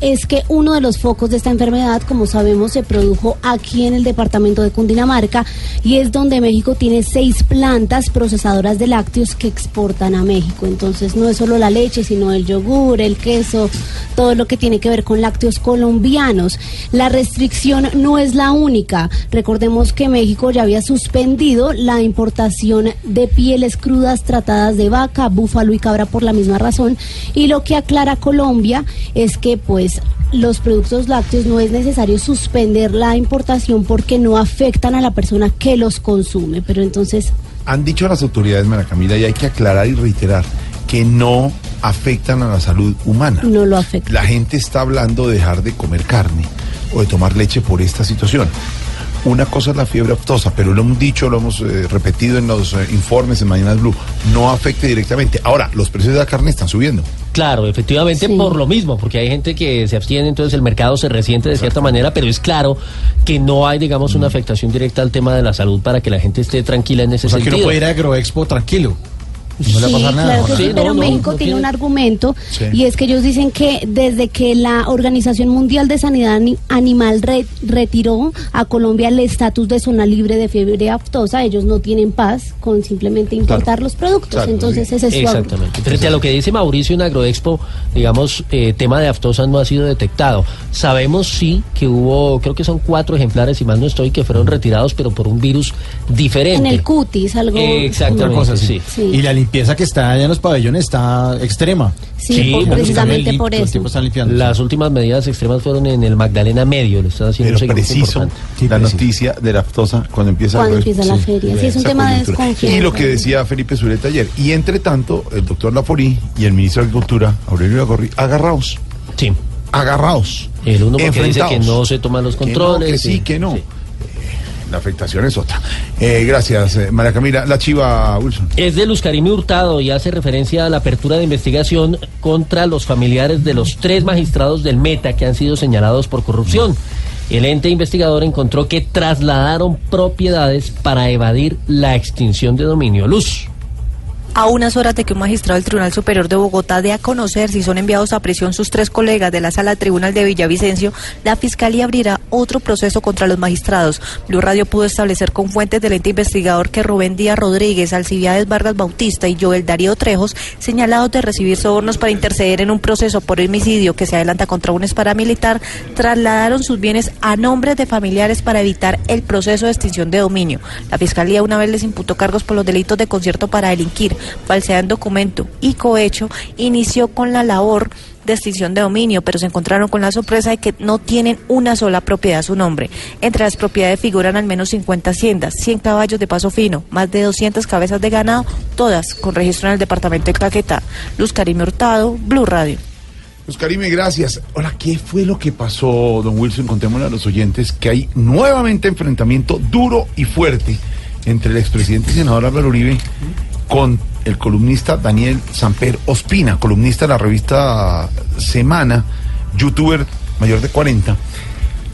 es que uno de los focos de esta enfermedad, como sabemos, se produjo aquí en el departamento de Cundinamarca y es donde México tiene seis plantas procesadoras de lácteos que exportan a México. Entonces no es solo la leche, sino el yogur, el queso, todo lo que tiene que ver con lácteos colombianos. La restricción no es la única. Recordemos que México ya había suspendido la importación de pieles crudas tratadas de vaca, búfalo y cabra por la misma razón. Y lo que aclara Colombia es que pues los productos lácteos no es necesario suspender la importación porque no afectan a la persona que los consume. Pero entonces Han dicho las autoridades, María Camila, y hay que aclarar y reiterar que no afectan a la salud humana. no lo afecta. La gente está hablando de dejar de comer carne o de tomar leche por esta situación. Una cosa es la fiebre aftosa, pero lo hemos dicho, lo hemos eh, repetido en los eh, informes en Mañanas Blue, no afecte directamente. Ahora, los precios de la carne están subiendo. Claro, efectivamente por lo mismo, porque hay gente que se abstiene, entonces el mercado se resiente de cierta manera, pero es claro que no hay, digamos, una afectación directa al tema de la salud para que la gente esté tranquila en ese O sea, que sentido. uno puede ir a Agroexpo tranquilo. No le va a Sí, pasar nada. claro que sí, Sí, pero no, México no tiene tiene- un argumento Sí. y es que ellos dicen que desde que la Organización Mundial de Sanidad Ani- Animal re- retiró a Colombia el estatus de zona libre de fiebre aftosa, ellos no tienen paz con simplemente importar los productos. Claro, Entonces sí. ese es su argumento. Exactamente. Frente a lo que dice Mauricio en Agroexpo, digamos, eh, tema de aftosa no ha sido detectado. Sabemos sí que hubo, creo que son cuatro ejemplares, si mal no estoy, que fueron retirados, pero por un virus diferente. En el cutis, algo. Exactamente, Una cosa así. sí. Y la limpieza que está allá en los pabellones está extrema. Sí, por- Están precisamente por todo el eso. tiempo están limpiando. Las últimas medidas extremas fueron en el Magdalena Medio, le están haciendo Pero preciso la noticia de la aftosa cuando empieza Cuando el- empieza la feria. Sí, es un tema de desconfianza. Y lo que decía Felipe Zuleta ayer. Y entre tanto, el doctor Laforí y el ministro de Agricultura, Aurelio Lagorri, agarrados. Sí. Agarrados. El uno porque dice que no se toman los Que no, controles. que sí, sí. que no. La afectación es otra. Eh, gracias, eh, María Camila. La chiva, Wilson. Es de Luz Hurtado y hace referencia a la apertura de investigación contra los familiares de los tres magistrados del Meta que han sido señalados por corrupción. El ente investigador encontró que trasladaron propiedades para evadir la extinción de dominio. Luz. A unas horas de que un magistrado del Tribunal Superior de Bogotá dé a conocer si son enviados a prisión sus tres colegas de la Sala Tribunal de Villavicencio, la Fiscalía abrirá otro proceso contra los magistrados. Blue Radio pudo establecer con fuentes del ente investigador que Rubén Díaz Rodríguez, Alcibiades Vargas Bautista y Joel Darío Trejos, señalados de recibir sobornos para interceder en un proceso por homicidio que se adelanta contra un paramilitar, trasladaron sus bienes a nombres de familiares para evitar el proceso de extinción de dominio. La Fiscalía una vez les imputó cargos por los delitos de concierto para delinquir, falsedad en documento y cohecho, inició con la labor de extinción de dominio, pero se encontraron con la sorpresa de que no tienen una sola propiedad a su nombre. Entre las propiedades figuran al menos 50 haciendas, 100 caballos de paso fino, más de 200 cabezas de ganado, todas con registro en el departamento de Caquetá. Luz Karime Hurtado, Blue Radio. Luz Karime, gracias. Hola, ¿qué fue lo que pasó, don Wilson? Contémosle a los oyentes que hay nuevamente enfrentamiento duro y fuerte entre el expresidente y senador Álvaro Uribe con el columnista Daniel Samper Ospina, columnista de la revista Semana, youtuber mayor de 40,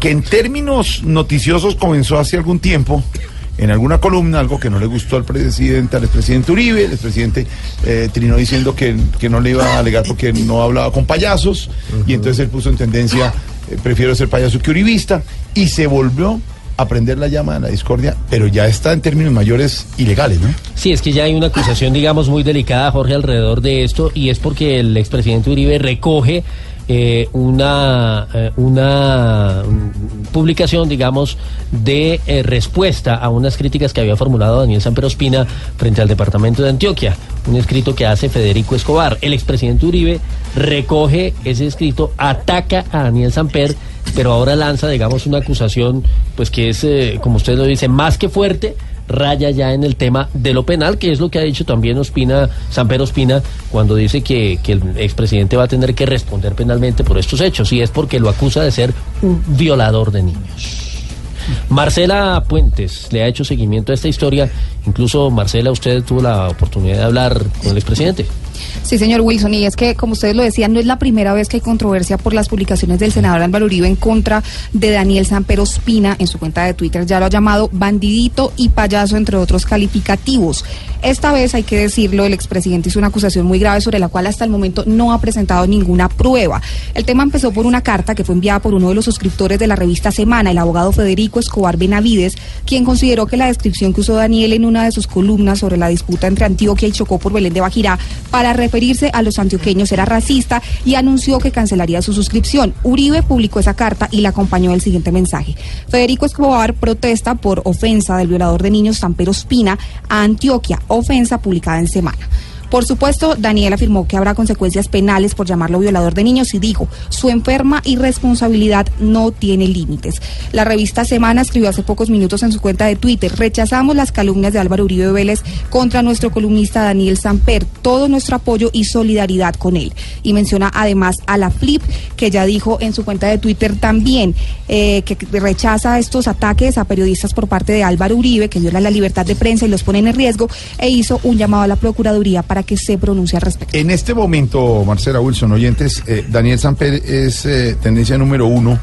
que en términos noticiosos comenzó hace algún tiempo en alguna columna algo que no le gustó al presidente, al expresidente Uribe, el expresidente eh, trinó diciendo que, que no le iba a alegar porque no hablaba con payasos, y entonces él puso en tendencia, eh, prefiero ser payaso que uribista, y se volvió a prender la llama de la discordia, pero ya está en términos mayores ilegales, ¿no? Sí, es que ya hay una acusación, digamos, muy delicada, Jorge, alrededor de esto, y es porque el expresidente Uribe recoge eh, una, eh, una publicación, digamos, de eh, respuesta a unas críticas que había formulado Daniel Samper Ospina frente al departamento de Antioquia, un escrito que hace Federico Escobar. El expresidente Uribe recoge ese escrito, ataca a Daniel Samper, pero ahora lanza, digamos, una acusación, pues que es, eh, como usted lo dice, más que fuerte, raya ya en el tema de lo penal, que es lo que ha dicho también Ospina, Samper Ospina, cuando dice que, que el expresidente va a tener que responder penalmente por estos hechos, y es porque lo acusa de ser un violador de niños. Marcela Puentes le ha hecho seguimiento a esta historia. Incluso, Marcela, usted tuvo la oportunidad de hablar con el expresidente. Sí, señor Wilson, y es que, como ustedes lo decían, no es la primera vez que hay controversia por las publicaciones del senador Álvaro Uribe en contra de Daniel Samper Ospina en su cuenta de Twitter. Ya lo ha llamado bandidito y payaso, entre otros calificativos. Esta vez, hay que decirlo, el expresidente hizo una acusación muy grave sobre la cual hasta el momento no ha presentado ninguna prueba. El tema empezó por una carta que fue enviada por uno de los suscriptores de la revista Semana, el abogado Federico Escobar Benavides, quien consideró que la descripción que usó Daniel en una de sus columnas sobre la disputa entre Antioquia y Chocó por Belén de Bajirá para referirse a los antioqueños era racista y anunció que cancelaría su suscripción. Uribe publicó esa carta y la acompañó el siguiente mensaje. Federico Escobar protesta por ofensa del violador de niños Sampero Espina a Antioquia, ofensa publicada en semana. Por supuesto, Daniel afirmó que habrá consecuencias penales por llamarlo violador de niños y dijo, su enferma irresponsabilidad no tiene límites. La revista Semana escribió hace pocos minutos en su cuenta de Twitter, rechazamos las calumnias de Álvaro Uribe Vélez contra nuestro columnista Daniel Samper, todo nuestro apoyo y solidaridad con él. Y menciona además a la Flip, que ya dijo en su cuenta de Twitter también eh, que rechaza estos ataques a periodistas por parte de Álvaro Uribe, que viola la libertad de prensa y los ponen en riesgo, e hizo un llamado a la Procuraduría para que se pronuncie al respecto. En este momento, Marcela Wilson, oyentes, eh, Daniel Samper es eh, tendencia número uno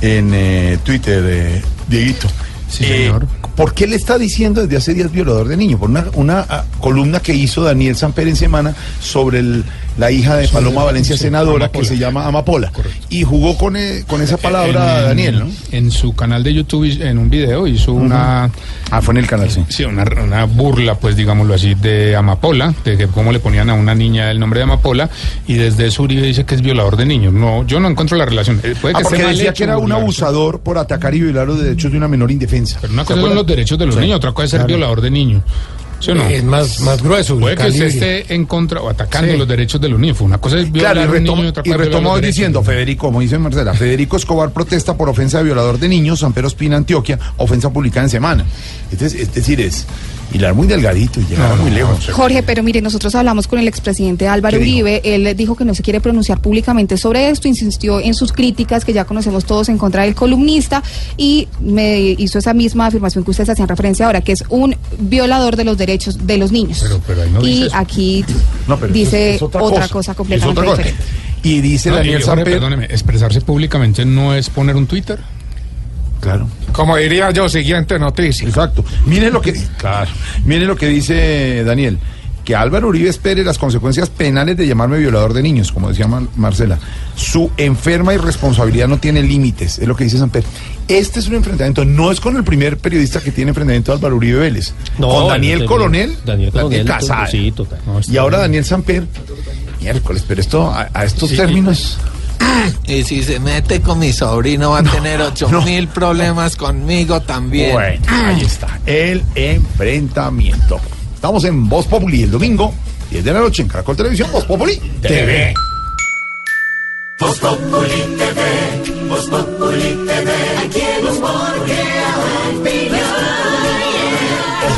en eh, Twitter, eh, Dieguito. Sí, Eh, señor. ¿Por qué le está diciendo desde hace días violador de niños? Por una, una ah, columna que hizo Daniel Samper en semana sobre el- la hija de Paloma Valencia, sí, senadora, Amapola. que se llama Amapola. Y jugó con, eh, con esa palabra En- Daniel, ¿no? En su canal de YouTube, en un video, hizo una... Ah, fue en el canal, sí. Sí, una, una burla, pues digámoslo así, de Amapola, de que cómo le ponían a una niña el nombre de Amapola, y desde eso Uribe dice que es violador de niños. No, yo no encuentro la relación. Eh, Puede Ah, que porque esté mal decía que era un abusador por atacar y violar los derechos de una menor indefensa. Pero una cosa son los derechos de los Sí. niños, otra cosa es ser Claro. violador de niños. ¿Sí o no? Es más, más grueso. Puede que usted esté en contra o atacando Sí. los derechos de los niños. Una cosa es violar Claro, y retoma, niño y otra y cosa es violar retoma los hoy derechos. diciendo, Federico, como dice Marcela, Federico Escobar protesta por ofensa de violador de niños, San Pedro Espina, Antioquia, ofensa publicada en semana. Entonces, es decir, es hilar muy delgadito y llegar muy lejos. Jorge, pero mire, nosotros hablamos con el expresidente Álvaro. Uribe, él dijo que no se quiere pronunciar públicamente sobre esto, insistió en sus críticas que ya conocemos todos en contra del columnista y me hizo esa misma afirmación que ustedes hacían referencia ahora, que es un violador de los derechos de los niños. Pero, pero ahí no dice y eso. aquí No, pero dice es otra, cosa. completamente Es otra cosa. diferente. Y dice No, y Daniel Jorge, Samper... perdóneme, expresarse públicamente no es poner un Twitter. Claro. Como diría yo, siguiente noticia. Exacto. Miren lo que, claro, miren lo que dice Daniel, que Álvaro Uribe espere las consecuencias penales de llamarme violador de niños, como decía Mar- Marcela. Su enferma irresponsabilidad no tiene límites, es lo que dice Samper. Este es un enfrentamiento, no es con el primer periodista que tiene enfrentamiento Álvaro Uribe Vélez. No, con Daniel no Coronel, Daniel Coronel, Casada. sí, total. y ahora Daniel Samper. Miércoles, pero esto, a, a estos términos. Y si se mete con mi sobrino va a tener ocho mil problemas conmigo también. Bueno, ahí está. El enfrentamiento. Estamos en Voz Populi el domingo, 10 de la noche en Caracol Televisión, Voz Populi TV. Voz Populi TV, Voz Populi TV, aquí en Los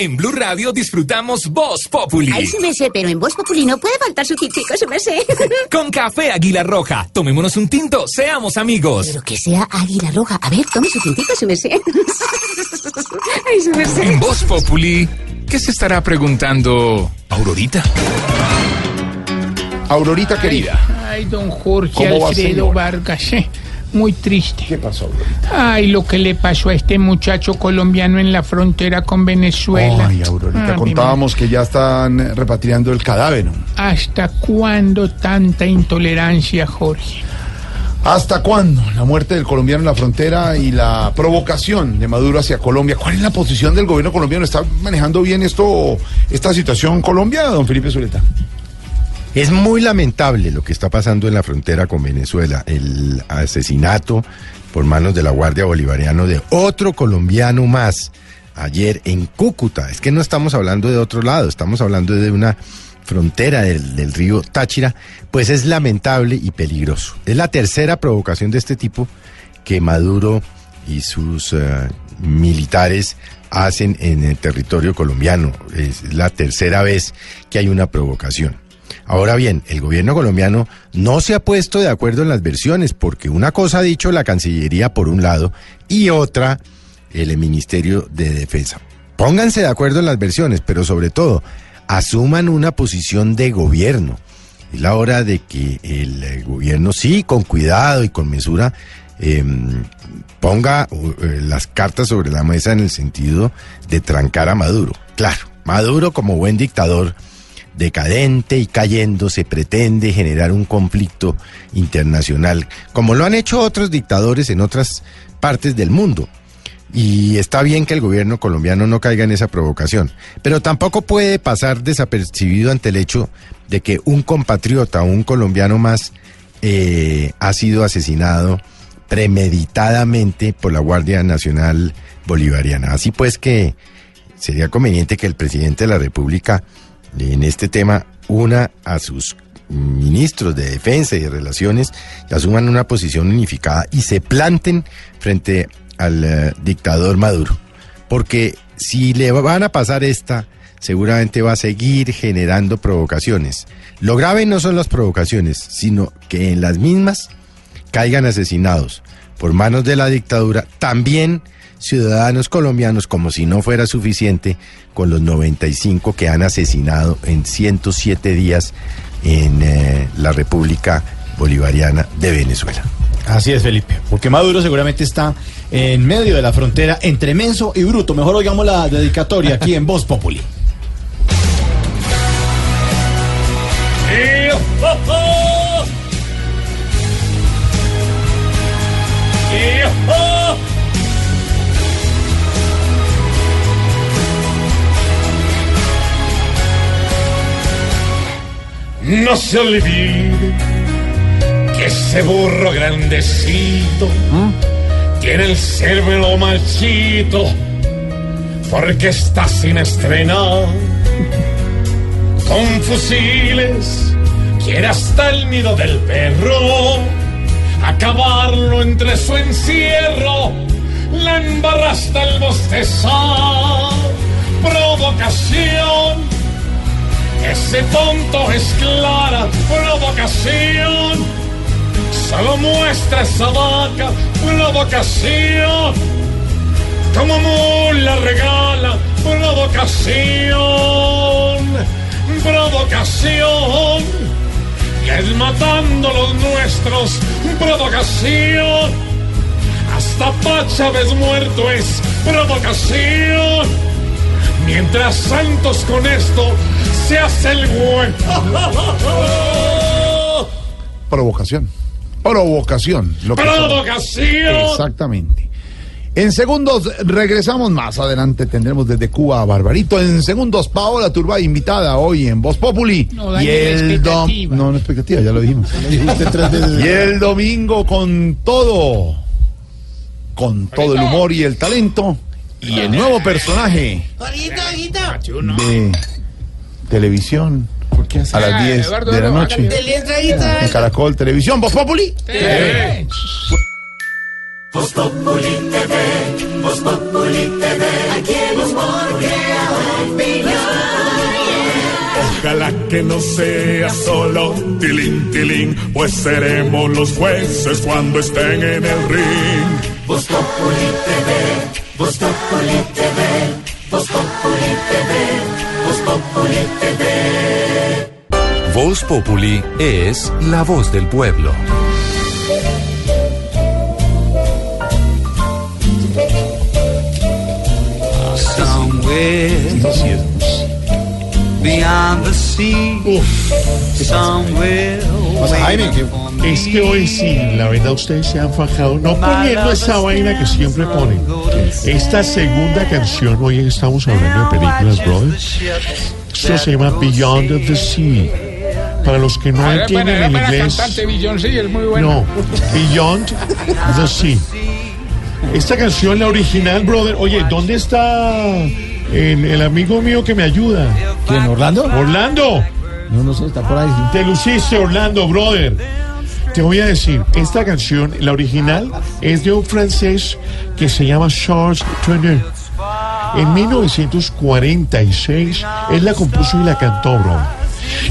En Blue Radio disfrutamos Voz Populi. Ay, su merced, pero en Voz Populi no puede faltar su tintico, su merced. Con café Águila Roja. Tomémonos un tinto, seamos amigos. Pero que sea águila roja. A ver, tome su tintico, su merced. Ay, su merced. En Voz Populi, ¿qué se estará preguntando Aurorita? Aurorita querida. Ay, don Jorge ¿Cómo va, Alfredo señor? Vargas, eh, muy triste. ¿Qué pasó, Ay, lo que le pasó a este muchacho colombiano en la frontera con Venezuela. Ay, Aurorita, Ah, contábamos que ya están repatriando el cadáver. ¿Hasta cuándo tanta intolerancia, Jorge? ¿Hasta cuándo? La muerte del colombiano en la frontera y la provocación de Maduro hacia Colombia. ¿Cuál es la posición del gobierno colombiano? ¿Está manejando bien esto, esta situación Colombia, don Felipe Zuleta? Es muy lamentable lo que está pasando en la frontera con Venezuela, el asesinato por manos de la Guardia Bolivariana de otro colombiano más ayer en Cúcuta. Es que no estamos hablando de otro lado, estamos hablando de una frontera del, río Táchira, pues es lamentable y peligroso. Es la tercera provocación de este tipo que Maduro y sus eh, militares hacen en el territorio colombiano. Es la tercera vez que hay una provocación. Ahora bien, el gobierno colombiano no se ha puesto de acuerdo en las versiones, porque una cosa ha dicho la Cancillería por un lado y otra el Ministerio de Defensa. Pónganse de acuerdo en las versiones, pero sobre todo, asuman una posición de gobierno. Es la hora de que el eh, gobierno, sí, con cuidado y con mesura, eh, ponga eh, las cartas sobre la mesa en el sentido de trancar a Maduro. Claro, Maduro como buen dictador decadente y cayendo se pretende generar un conflicto internacional, como lo han hecho otros dictadores en otras partes del mundo. Y está bien que el gobierno colombiano no caiga en esa provocación, pero tampoco puede pasar desapercibido ante el hecho de que un compatriota un colombiano más eh, ha sido asesinado premeditadamente por la Guardia Nacional Bolivariana. Así pues que sería conveniente que el presidente de la República en este tema una a sus ministros de defensa y de relaciones y asuman una posición unificada y se planten frente al eh, dictador Maduro. Porque si le van a pasar esta, seguramente va a seguir generando provocaciones. Lo grave no son las provocaciones, sino que en las mismas caigan asesinados por manos de la dictadura también ciudadanos colombianos, como si no fuera suficiente, con los 95 que han asesinado en 107 días en eh, la República Bolivariana de Venezuela. Así es, Felipe. Porque Maduro seguramente está en medio de la frontera entre menso y bruto. Mejor oigamos la dedicatoria aquí en Voz Populi. No se olvide que ese burro grandecito tiene el cerebro marchito porque está sin estrenar. Con fusiles quiere hasta el nido del perro acabarlo entre su encierro. La embarra hasta el bostezar. Provocación. Ese tonto es clara provocación. Solo muestra esa vaca provocación. Como mula regala Provocación, provocación. Y es matando los nuestros. Provocación. Hasta Pachávez muerto es provocación. Mientras Santos con esto se hace el hueco. Provocación. Provocación. lo que son. Provocación. Exactamente. En segundos regresamos más adelante. Tendremos desde Cuba a Barbarito. En segundos, Paola Turbay, invitada hoy en Voz Populi. No y el dom- expectativa. No, no expectativa, ya lo dijimos. y el domingo con todo. Con todo el humor y el talento. Y el nuevo personaje de televisión a las 10 Eduardo, de la Eduardo, noche. En Caracol Televisión, Voz Populi. Eh. Voz Populi TV, Voz Populi TV, aquí opinión. Ojalá que no sea solo tilín, tilín, pues seremos los jueces cuando estén en el ring. Voz Populi TV, Voz Populi TV, Voz Populi TV, Voz Populi TV. Voz Populi es la voz del pueblo. Somewhere beyond the sea, somewhere Es que hoy sí, la verdad ustedes se han fajado, no poniendo esa vaina que siempre ponen. Esta segunda canción, hoy estamos hablando de películas, brother. Esto se llama Beyond the Sea. Para los que no entienden el inglés, cantante Beyoncé, es muy no, Beyond the Sea. Esta canción, la original, brother, oye, ¿dónde está el, el amigo mío que me ayuda? ¿Quién, Orlando? Orlando. No, no sé, está por ahí. Te luciste, Orlando, brother. Te voy a decir, esta canción, la original, es de un francés que se llama Charles Trenet. En 1946, él la compuso y la cantó, bro.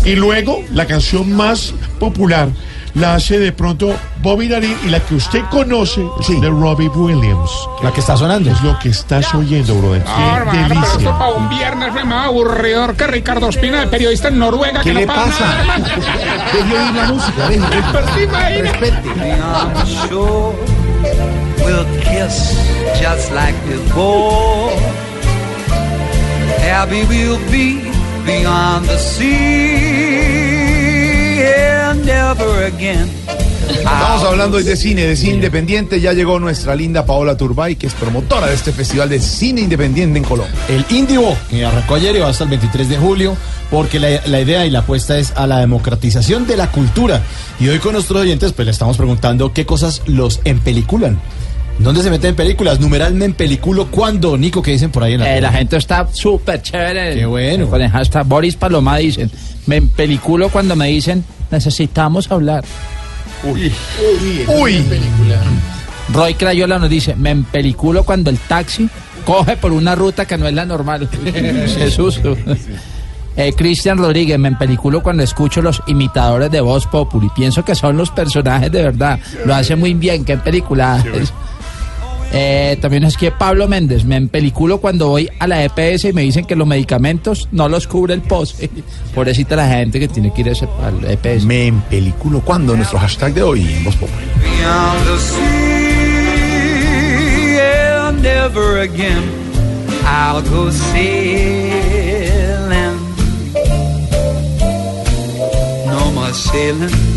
Y luego, la canción más popular la hace de pronto Bobby Darin y la que usted conoce de Robbie Williams. La que está sonando. Es lo que estás oyendo, brother. No, Qué hermano, pero esto delicia. para un viernes fue más aburridor que Ricardo Espina, de periodista en Noruega. ¿Qué que le no pasa? hermano. Deje oír la música, deje. Sí. Respete. beyond the shore, we'll kiss just like before. Happy we'll be beyond the sea. Estamos hablando hoy de cine, de cine independiente. Ya llegó nuestra linda Paola Turbay, que es promotora de este festival de cine independiente en Colombia. El Indivo, que arrancó ayer y va hasta el 23 de julio, porque la, la idea y la apuesta es a la democratización de la cultura. Y hoy con nuestros oyentes, pues le estamos preguntando qué cosas los empeliculan. ¿Dónde se meten en películas? Numeral me empeliculo cuándo, Nico, que dicen por ahí en la Eh, la gente está súper chévere. Qué bueno. Con el hashtag Boris Paloma dicen, me empeliculo cuando me dicen, necesitamos hablar. Uy. Uy. Roy Crayola nos dice, me empeliculo cuando el taxi coge por una ruta que no es la normal. Jesús. Eh, Cristian Rodríguez, me empeliculo cuando escucho los imitadores de Voz Populi. Pienso que son los personajes de verdad. Lo hace muy bien, qué película. Eh, también es que Pablo Méndez, me empeliculo cuando voy a la EPS y me dicen que los medicamentos no los cubre el POSE. Pobrecita la gente que tiene que ir a ese- al EPS. Me empeliculo cuándo, nuestro hashtag de hoy en Voz.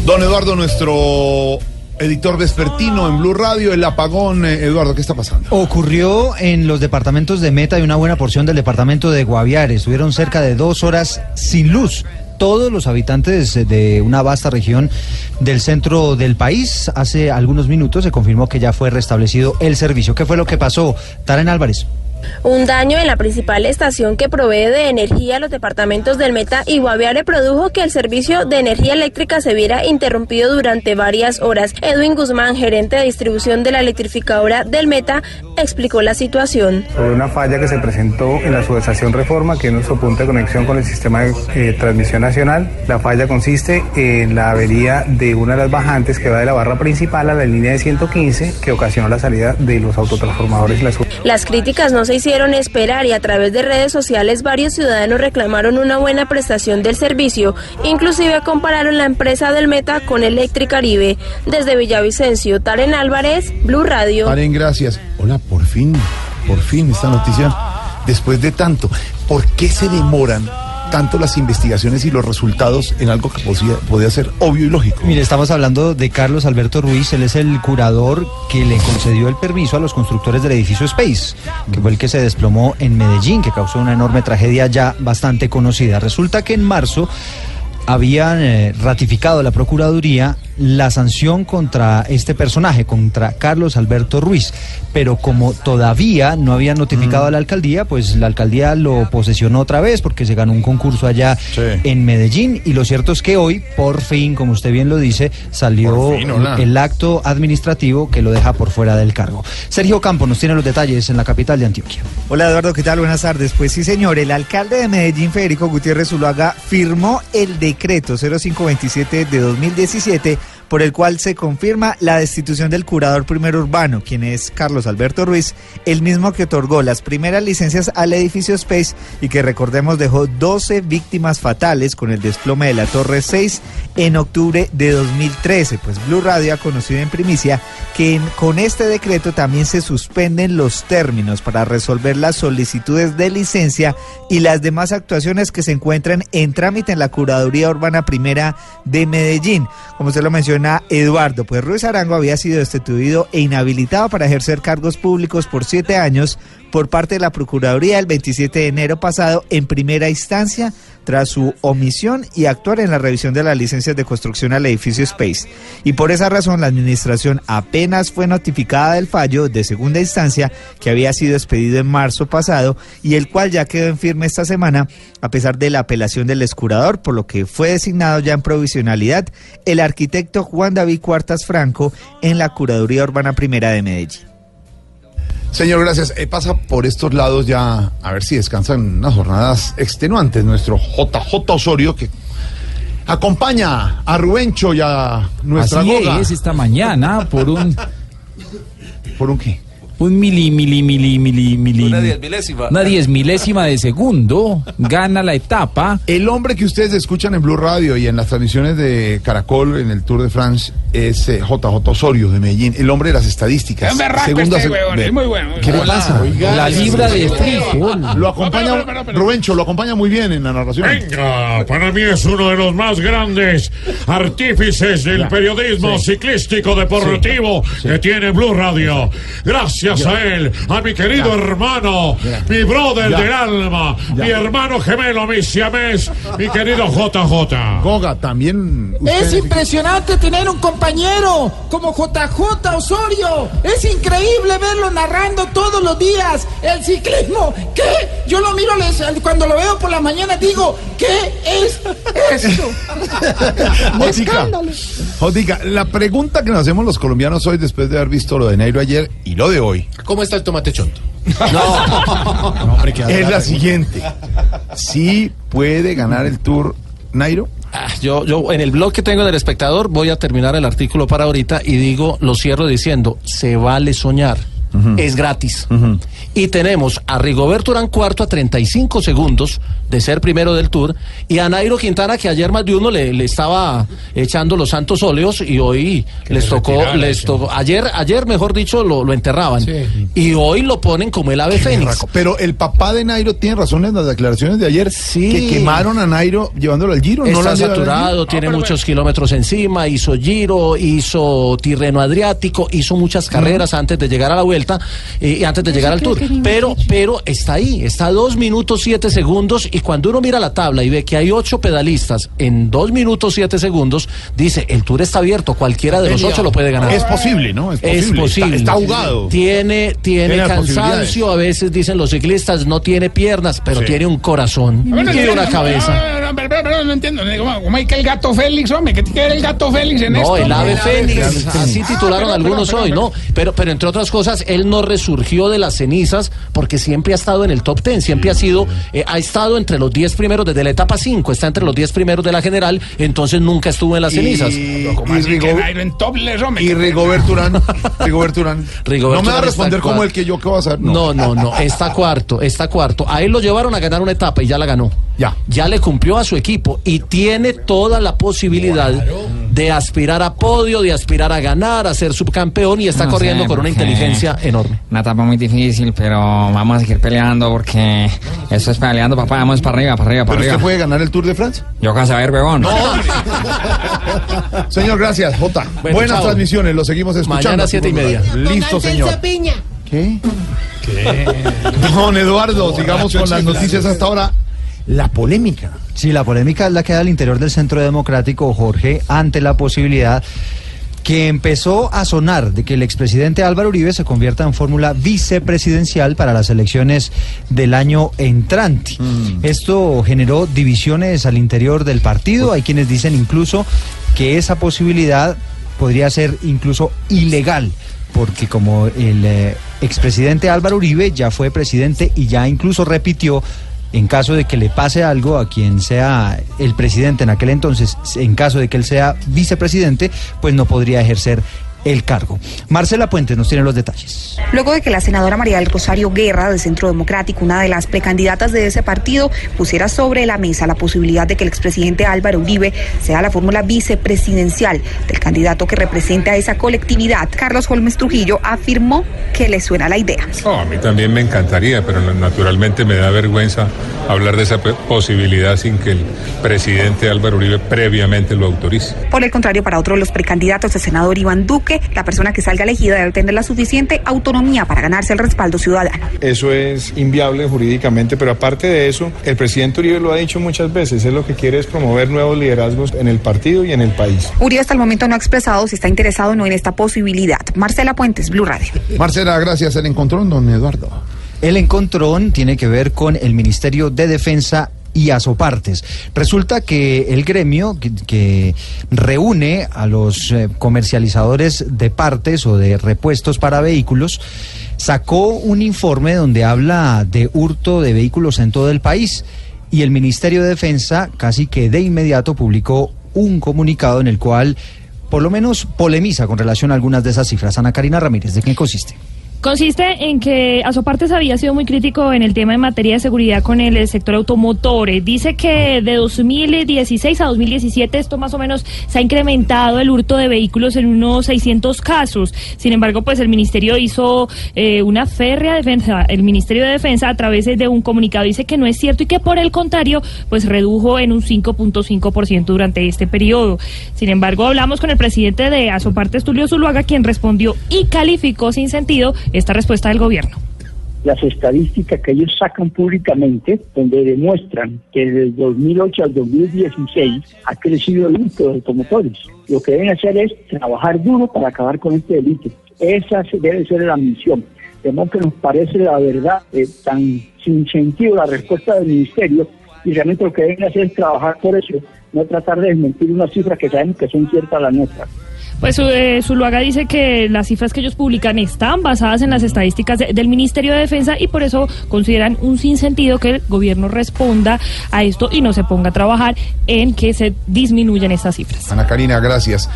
Don Eduardo, nuestro editor vespertino en Blue Radio, el apagón. Eh, Eduardo, ¿qué está pasando? Ocurrió en los departamentos de Meta y una buena porción del departamento de Guaviare. Estuvieron cerca de dos horas sin luz. Todos los habitantes de una vasta región del centro del país. Hace algunos minutos se confirmó que ya fue restablecido el servicio. ¿Qué fue lo que pasó? Taren Álvarez. Un daño en la principal estación que provee de energía a los departamentos del Meta y Guaviare produjo que el servicio de energía eléctrica se viera interrumpido durante varias horas. Edwin Guzmán, gerente de distribución de la electrificadora del Meta, explicó la situación. sobre una falla que se presentó en la subestación Reforma, que es nuestro punto de conexión con el sistema de eh, transmisión nacional. La falla consiste en la avería de una de las bajantes que va de la barra principal a la línea de 115, que ocasionó la salida de los autotransformadores y la Las críticas no se se hicieron esperar y a través de redes sociales varios ciudadanos reclamaron una buena prestación del servicio. Inclusive compararon la empresa del Meta con Electricaribe. Desde Villavicencio, Taren Álvarez, Blue Radio. Karen, gracias. Hola, por fin, por fin esta noticia. Después de tanto, ¿por qué se demoran tanto las investigaciones y los resultados en algo que podía, podía ser obvio y lógico? Mire, estamos hablando de Carlos Alberto Ruiz, él es el curador que le concedió el permiso a los constructores del edificio Space, que fue el que se desplomó en Medellín, que causó una enorme tragedia ya bastante conocida. Resulta que en marzo habían eh, ratificado la Procuraduría la sanción contra este personaje, contra Carlos Alberto Ruiz, pero como todavía no habían notificado a la alcaldía, pues la alcaldía lo posesionó otra vez porque se ganó un concurso allá en Medellín y lo cierto es que hoy, por fin, como usted bien lo dice, salió fin, el acto administrativo que lo deja por fuera del cargo. Sergio Campo nos tiene los detalles en la capital de Antioquia. Hola Eduardo, ¿qué tal? Buenas tardes. Pues sí, señor, el alcalde de Medellín, Federico Gutiérrez Zuluaga, firmó el decreto 0527 de 2017 por el cual se confirma la destitución del curador primero urbano, quien es Carlos Alberto Ruiz, el mismo que otorgó las primeras licencias al edificio Space y que recordemos dejó 12 víctimas fatales con el desplome de la Torre 6 en octubre de 2013. Pues Blue Radio ha conocido en primicia que con este decreto también se suspenden los términos para resolver las solicitudes de licencia y las demás actuaciones que se encuentran en trámite en la Curaduría Urbana Primera de Medellín. Como se lo Eduardo, pues Ruiz Arango había sido destituido e inhabilitado para ejercer cargos públicos por siete años por parte de la Procuraduría el 27 de enero pasado en primera instancia tras su omisión y actuar en la revisión de las licencias de construcción al edificio Space. Y por esa razón la administración apenas fue notificada del fallo de segunda instancia que había sido expedido en marzo pasado y el cual ya quedó en firme esta semana a pesar de la apelación del escurador, por lo que fue designado ya en provisionalidad el arquitecto Juan David Cuartas Franco en la Curaduría Urbana Primera de Medellín. Señor, gracias. Eh, pasa por estos lados ya a ver si descansan unas jornadas extenuantes. Nuestro JJ Osorio que acompaña a Rubencho y a nuestra Así Goga. es, esta mañana, por un... ¿Por un qué? Un mili, mili, mili, mili, mili. Una diez milésima. Una diez milésima de segundo. Gana la etapa. El hombre que ustedes escuchan en Blue Radio y en las transmisiones de Caracol en el Tour de France es eh, JJ Osorio de Medellín, el hombre de las estadísticas. Es Segundo este Ve- es muy bueno. ¿Qué le pasa? Oiga, la libra de frijol. Lo acompaña, Rubencho, lo acompaña muy bien en la narración. Venga, para mí es uno de los más grandes artífices del Ya. periodismo Sí. ciclístico deportivo que tiene Blue Radio. Gracias a él, a mi querido Ya. hermano, mi brother Ya. del alma, Ya. mi hermano gemelo, mi siamés, mi querido JJ. Goga, también. Es impresionante tener un compañero como JJ Osorio. Es increíble verlo narrando todos los días el ciclismo. ¿Qué? Yo lo miro cuando lo veo por la mañana digo, ¿qué es esto? Jotica. Jotica, la pregunta que nos hacemos los colombianos hoy, después de haber visto lo de Nairo ayer y lo de hoy, ¿Cómo está el tomate chonto? es la siguiente. ¿Sí puede ganar el Tour Nairo? Ah, Yo, yo en el blog que tengo del espectador voy a terminar el artículo para ahorita y digo, lo cierro diciendo, se vale soñar. Es gratis. Y tenemos a Rigoberto Urán cuarto a 35 segundos de ser primero del Tour y a Nairo Quintana que ayer más de uno le, le estaba echando los santos óleos y hoy les tocó, les tocó, ayer, ayer mejor dicho lo, lo enterraban y hoy lo ponen como el ave fénix. Pero el papá de Nairo tiene razón en las declaraciones de ayer que quemaron a Nairo llevándolo al Giro. no lo Está al saturado, Giro. tiene muchos kilómetros encima, hizo Giro, hizo Tirreno Adriático, hizo muchas carreras antes de llegar a la vuelta eh, y antes de llegar al Tour. Pero, pero está ahí, está a dos minutos siete segundos y cuando uno mira la tabla y ve que hay ocho pedalistas en dos minutos siete segundos, dice, el Tour está abierto, cualquiera de los ocho lo puede ganar. Es posible, ¿no? Es Es posible. Está, está jugado. Tiene, tiene, Tiene cansancio, a veces dicen los ciclistas, no tiene piernas, pero Sí. tiene un corazón Bueno, y sí, una cabeza. No, no, pero pero, pero, no entiendo. ¿Cómo, hay que el gato Félix, hombre? ¿Qué tiene que ver el gato Félix en esto? No, el ave fénix, así titularon Pero, pero, algunos pero, hoy, pero, ¿no? Pero, pero entre otras cosas, él no resurgió de las cenizas porque siempre ha estado en el top 10, siempre ha sido, eh, ha estado entre los 10 primeros desde la etapa 5, está entre los 10 primeros de la general, entonces nunca estuvo en las cenizas. ¿Cómo así que Nairo en topless, hombre? Y Rigobert Urán. Rigobert Urán. Rigoberto no me va a responder como cuarto. el que yo que vas a hacer. No, no, no, está cuarto, está cuarto. A él lo llevaron a ganar una etapa y ya la ganó. Ya. Ya le cumplió a su equipo y tiene toda la posibilidad de aspirar a podio, de aspirar a ganar, a ser subcampeón y está No corriendo sé, con una inteligencia enorme. Una etapa muy difícil, pero vamos a seguir peleando porque esto es peleando, papá. Vamos para arriba, para arriba, para ¿Pero arriba. usted puede ganar el Tour de Francia? Yo casa ver, huevón. Señor, gracias, Jota. Bueno, Buenas chao. transmisiones, lo seguimos escuchando. Mañana siete y media. Listo, señor. Piña. ¿Qué? Don Eduardo, sigamos con las noticias hasta ahora. La polémica. Sí, la polémica es la que da al interior del Centro Democrático, Jorge, ante la posibilidad que empezó a sonar de que el expresidente Álvaro Uribe se convierta en fórmula vicepresidencial para las elecciones del año entrante. Esto generó divisiones al interior del partido. Hay quienes dicen incluso que esa posibilidad podría ser incluso ilegal, porque como el eh, expresidente Álvaro Uribe ya fue presidente y ya incluso repitió en caso de que le pase algo a quien sea el presidente en aquel entonces, en caso de que él sea vicepresidente, pues no podría ejercer el cargo. Marcela Puentes nos tiene los detalles. Luego de que la senadora María del Rosario Guerra del Centro Democrático, una de las precandidatas de ese partido, pusiera sobre la mesa la posibilidad de que el expresidente Álvaro Uribe sea la fórmula vicepresidencial del candidato que representa a esa colectividad, Carlos Holmes Trujillo afirmó que le suena la idea. A mí también me encantaría, pero naturalmente me da vergüenza hablar de esa posibilidad sin que el presidente Álvaro Uribe previamente lo autorice. Por el contrario, para otro de los precandidatos, el senador Iván Duque, la persona que salga elegida debe tener la suficiente autonomía para ganarse el respaldo ciudadano. Eso es inviable jurídicamente, pero aparte de eso, el presidente Uribe lo ha dicho muchas veces, él lo que quiere es promover nuevos liderazgos en el partido y en el país. Uribe hasta el momento no ha expresado si está interesado o no en esta posibilidad. Marcela Puentes, Blue Radio. Marcela, gracias. El encontrón, don Eduardo. El encontrón tiene que ver con el Ministerio de Defensa y Asopartes. Resulta que el gremio que, que reúne a los eh, comercializadores de partes o de repuestos para vehículos sacó un informe donde habla de hurto de vehículos en todo el país y el Ministerio de Defensa casi que de inmediato publicó un comunicado en el cual por lo menos polemiza con relación a algunas de esas cifras. Ana Karina Ramírez, ¿de qué consiste? Consiste en que Asopartes había sido muy crítico en el tema en materia de seguridad con el, sector automotor. Eh, Dice que de 2016 a 2017 esto más o menos se ha incrementado el hurto de vehículos en unos 600 casos. Sin embargo, pues el ministerio hizo eh, una férrea defensa. El Ministerio de Defensa a través de un comunicado dice que no es cierto y que por el contrario pues redujo en un 5.5% durante este periodo. Sin embargo, hablamos con el presidente de Asopartes, Tulio Zuluaga, quien respondió y calificó sin sentido esta respuesta del gobierno. las estadísticas que ellos sacan públicamente, donde demuestran que desde el 2008 al 2016 ha crecido el hurto de automotores. Lo que deben hacer es trabajar duro para acabar con este delito. Esa debe ser la misión. De modo que nos parece la verdad eh, tan sin sentido la respuesta del ministerio y realmente lo que deben hacer es trabajar por eso, no tratar de desmentir unas cifras que sabemos que son ciertas las nuestras. Pues eh, Zuluaga dice que las cifras que ellos publican están basadas en las estadísticas de- del Ministerio de Defensa y por eso consideran un sinsentido que el gobierno responda a esto y no se ponga a trabajar en que se disminuyan estas cifras. Ana Karina, gracias.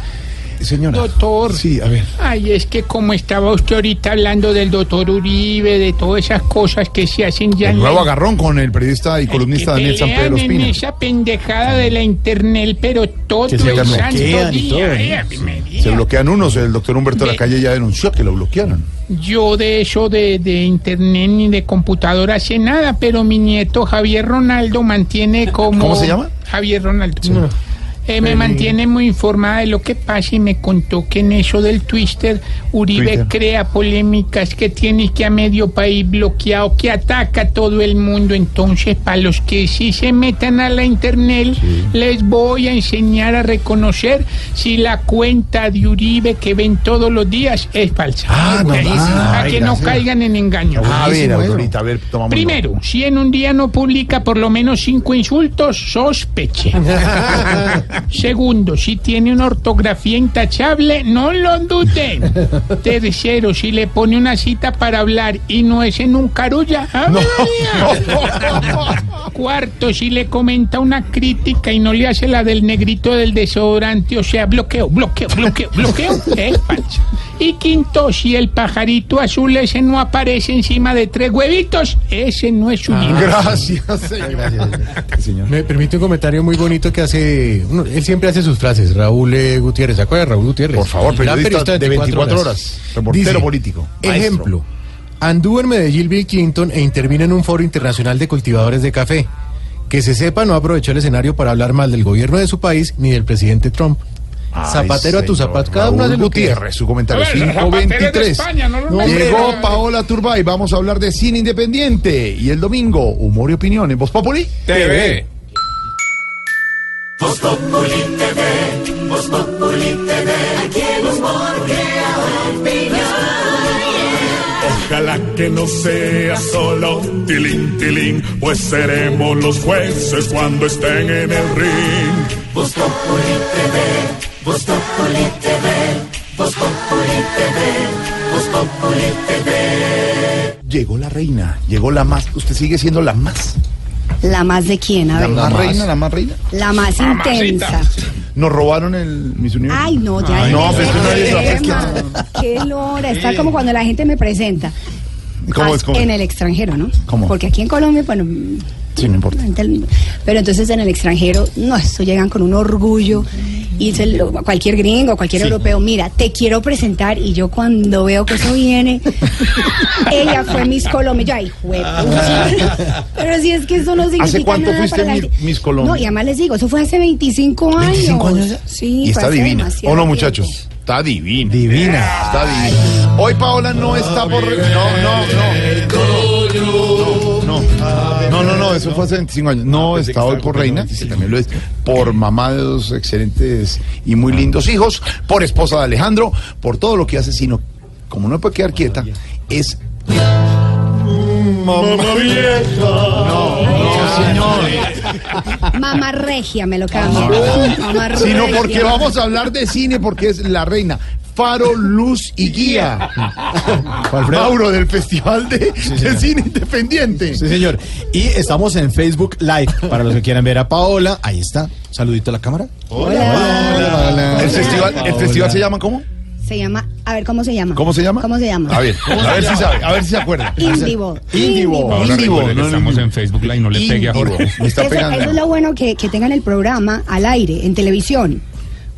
Señora. Doctor. Sí, a ver. Ay, es que como estaba usted ahorita hablando del doctor Uribe, de todas esas cosas que se hacen ya El nuevo agarrón con el periodista y columnista Daniel San Pedro Espina. esa pendejada de la internet, pero todo Que se el santo y día. eh, Se bloquean unos. El doctor Humberto de la Calle ya denunció que lo bloquearon. Yo de eso de, de internet ni de computadora sé nada, pero mi nieto Javier Ronaldo mantiene como... ¿Cómo se llama? Javier Ronaldo. Eh, me mantiene muy informada de lo que pasa y me contó que en eso del Twister, Uribe Twitter. crea polémicas que tiene que a medio país bloqueado, que ataca a todo el mundo. Entonces, para los que sí se metan a la internet, les voy a enseñar a reconocer si la cuenta de Uribe que ven todos los días es falsa. Ah, no, ah, para que no caigan en engaño. A ver, Aurorita, a ver, tomamos. Primero, si en un día no publica por lo menos cinco insultos, sospeche. Segundo, si tiene una ortografía intachable, no lo duden. Tercero, si le pone una cita para hablar y no es en un carulla. ¡Ave María! Cuarto, si le comenta una crítica y no le hace la del negrito del desodorante, o sea, bloqueo, bloqueo, bloqueo, bloqueo, falso. Y quinto, si el pajarito azul ese no aparece encima de tres huevitos, ese no es su libro. Gracias, señor. Me permite un comentario muy bonito que hace. uno- él siempre hace sus frases. Raúl eh, Gutiérrez. ¿Se acuerda de Raúl Gutiérrez? Por favor, Gran periodista de 24 horas, reportero político, maestro. Ejemplo. Anduvo en Medellín Bill Clinton e intervino en un foro internacional de cultivadores de café. Que se sepa, no aprovechó el escenario para hablar mal del gobierno de su país ni del presidente Trump. Ay, Zapatero a tu señor. zapato. Cada uno que Gutiérrez, su comentario A ver, Zapatero es de 523. España, no lo No, nombres. Llegó Paola Turbay, vamos a hablar de cine independiente. Y el domingo, humor y opinión en Voz Populi TV. Voz Populi TV, Voz Populi TV, Ojalá que no sea solo tilín, tilín, pues seremos los jueces cuando estén en el ring. Voz Populi TV, Voz Populi TV, Voz Populi TV, Voz Populi TV. Llegó la reina, llegó la más. ¿Usted sigue siendo la más? ¿La más de quién? A ¿La ver. más reina, la más reina? La más intensa. Nos robaron el Miss Universo. Ay, no, ya. No, en pues no la. Qué lora. Está como cuando la gente me presenta. ¿Cómo es? ¿Cómo? En el extranjero, ¿no? ¿Cómo? Porque aquí en Colombia, bueno. Sí, no importa. Pero entonces en el extranjero, no, esto llegan con un orgullo. Y se lo- cualquier gringo, cualquier europeo, mira, te quiero presentar. Y yo cuando veo que eso viene, ella fue Miss Colombia. Yo, ay, juepucha. Pero si es que eso no significa ¿Hace cuánto nada fuiste la Miss- Colombia? No, y además les digo, eso fue hace 25 años. 25 años. Sí, y está divina. ¿O no, muchachos? Está divina. Divina. Está divina. Hoy Paola no está por. No, no, no. No, no, no, no, no, eso fue hace 25 años. No está hoy por reina, que también lo es, por mamá de dos excelentes y muy lindos hijos, por esposa de Alejandro, por todo lo que hace, sino como no puede quedar quieta, es. Mamá vieja. No, no, señor. Mamá regia, me lo cambio. Mamá Sino porque vamos a hablar de cine, porque es la reina. Faro, luz y guía. Mauro del Festival de, de Cine Independiente. Sí, señor. Y estamos en Facebook Live. Para los que quieran ver a Paola, ahí está. Saludito a la cámara. Hola. El festival, el festival se llama ¿cómo? Se llama, a ver, ¿cómo se llama? ¿Cómo se llama? ¿Cómo se llama? A ver, a ver si sabe, a ver si se acuerda. Indivo. Indivo. Paola, Indivo. recuerde que no, no, estamos en Facebook Live, no le pegue a Indivo. Jorge. Me está Eso, pegando. eso es lo bueno que, que tengan el programa al aire, en televisión.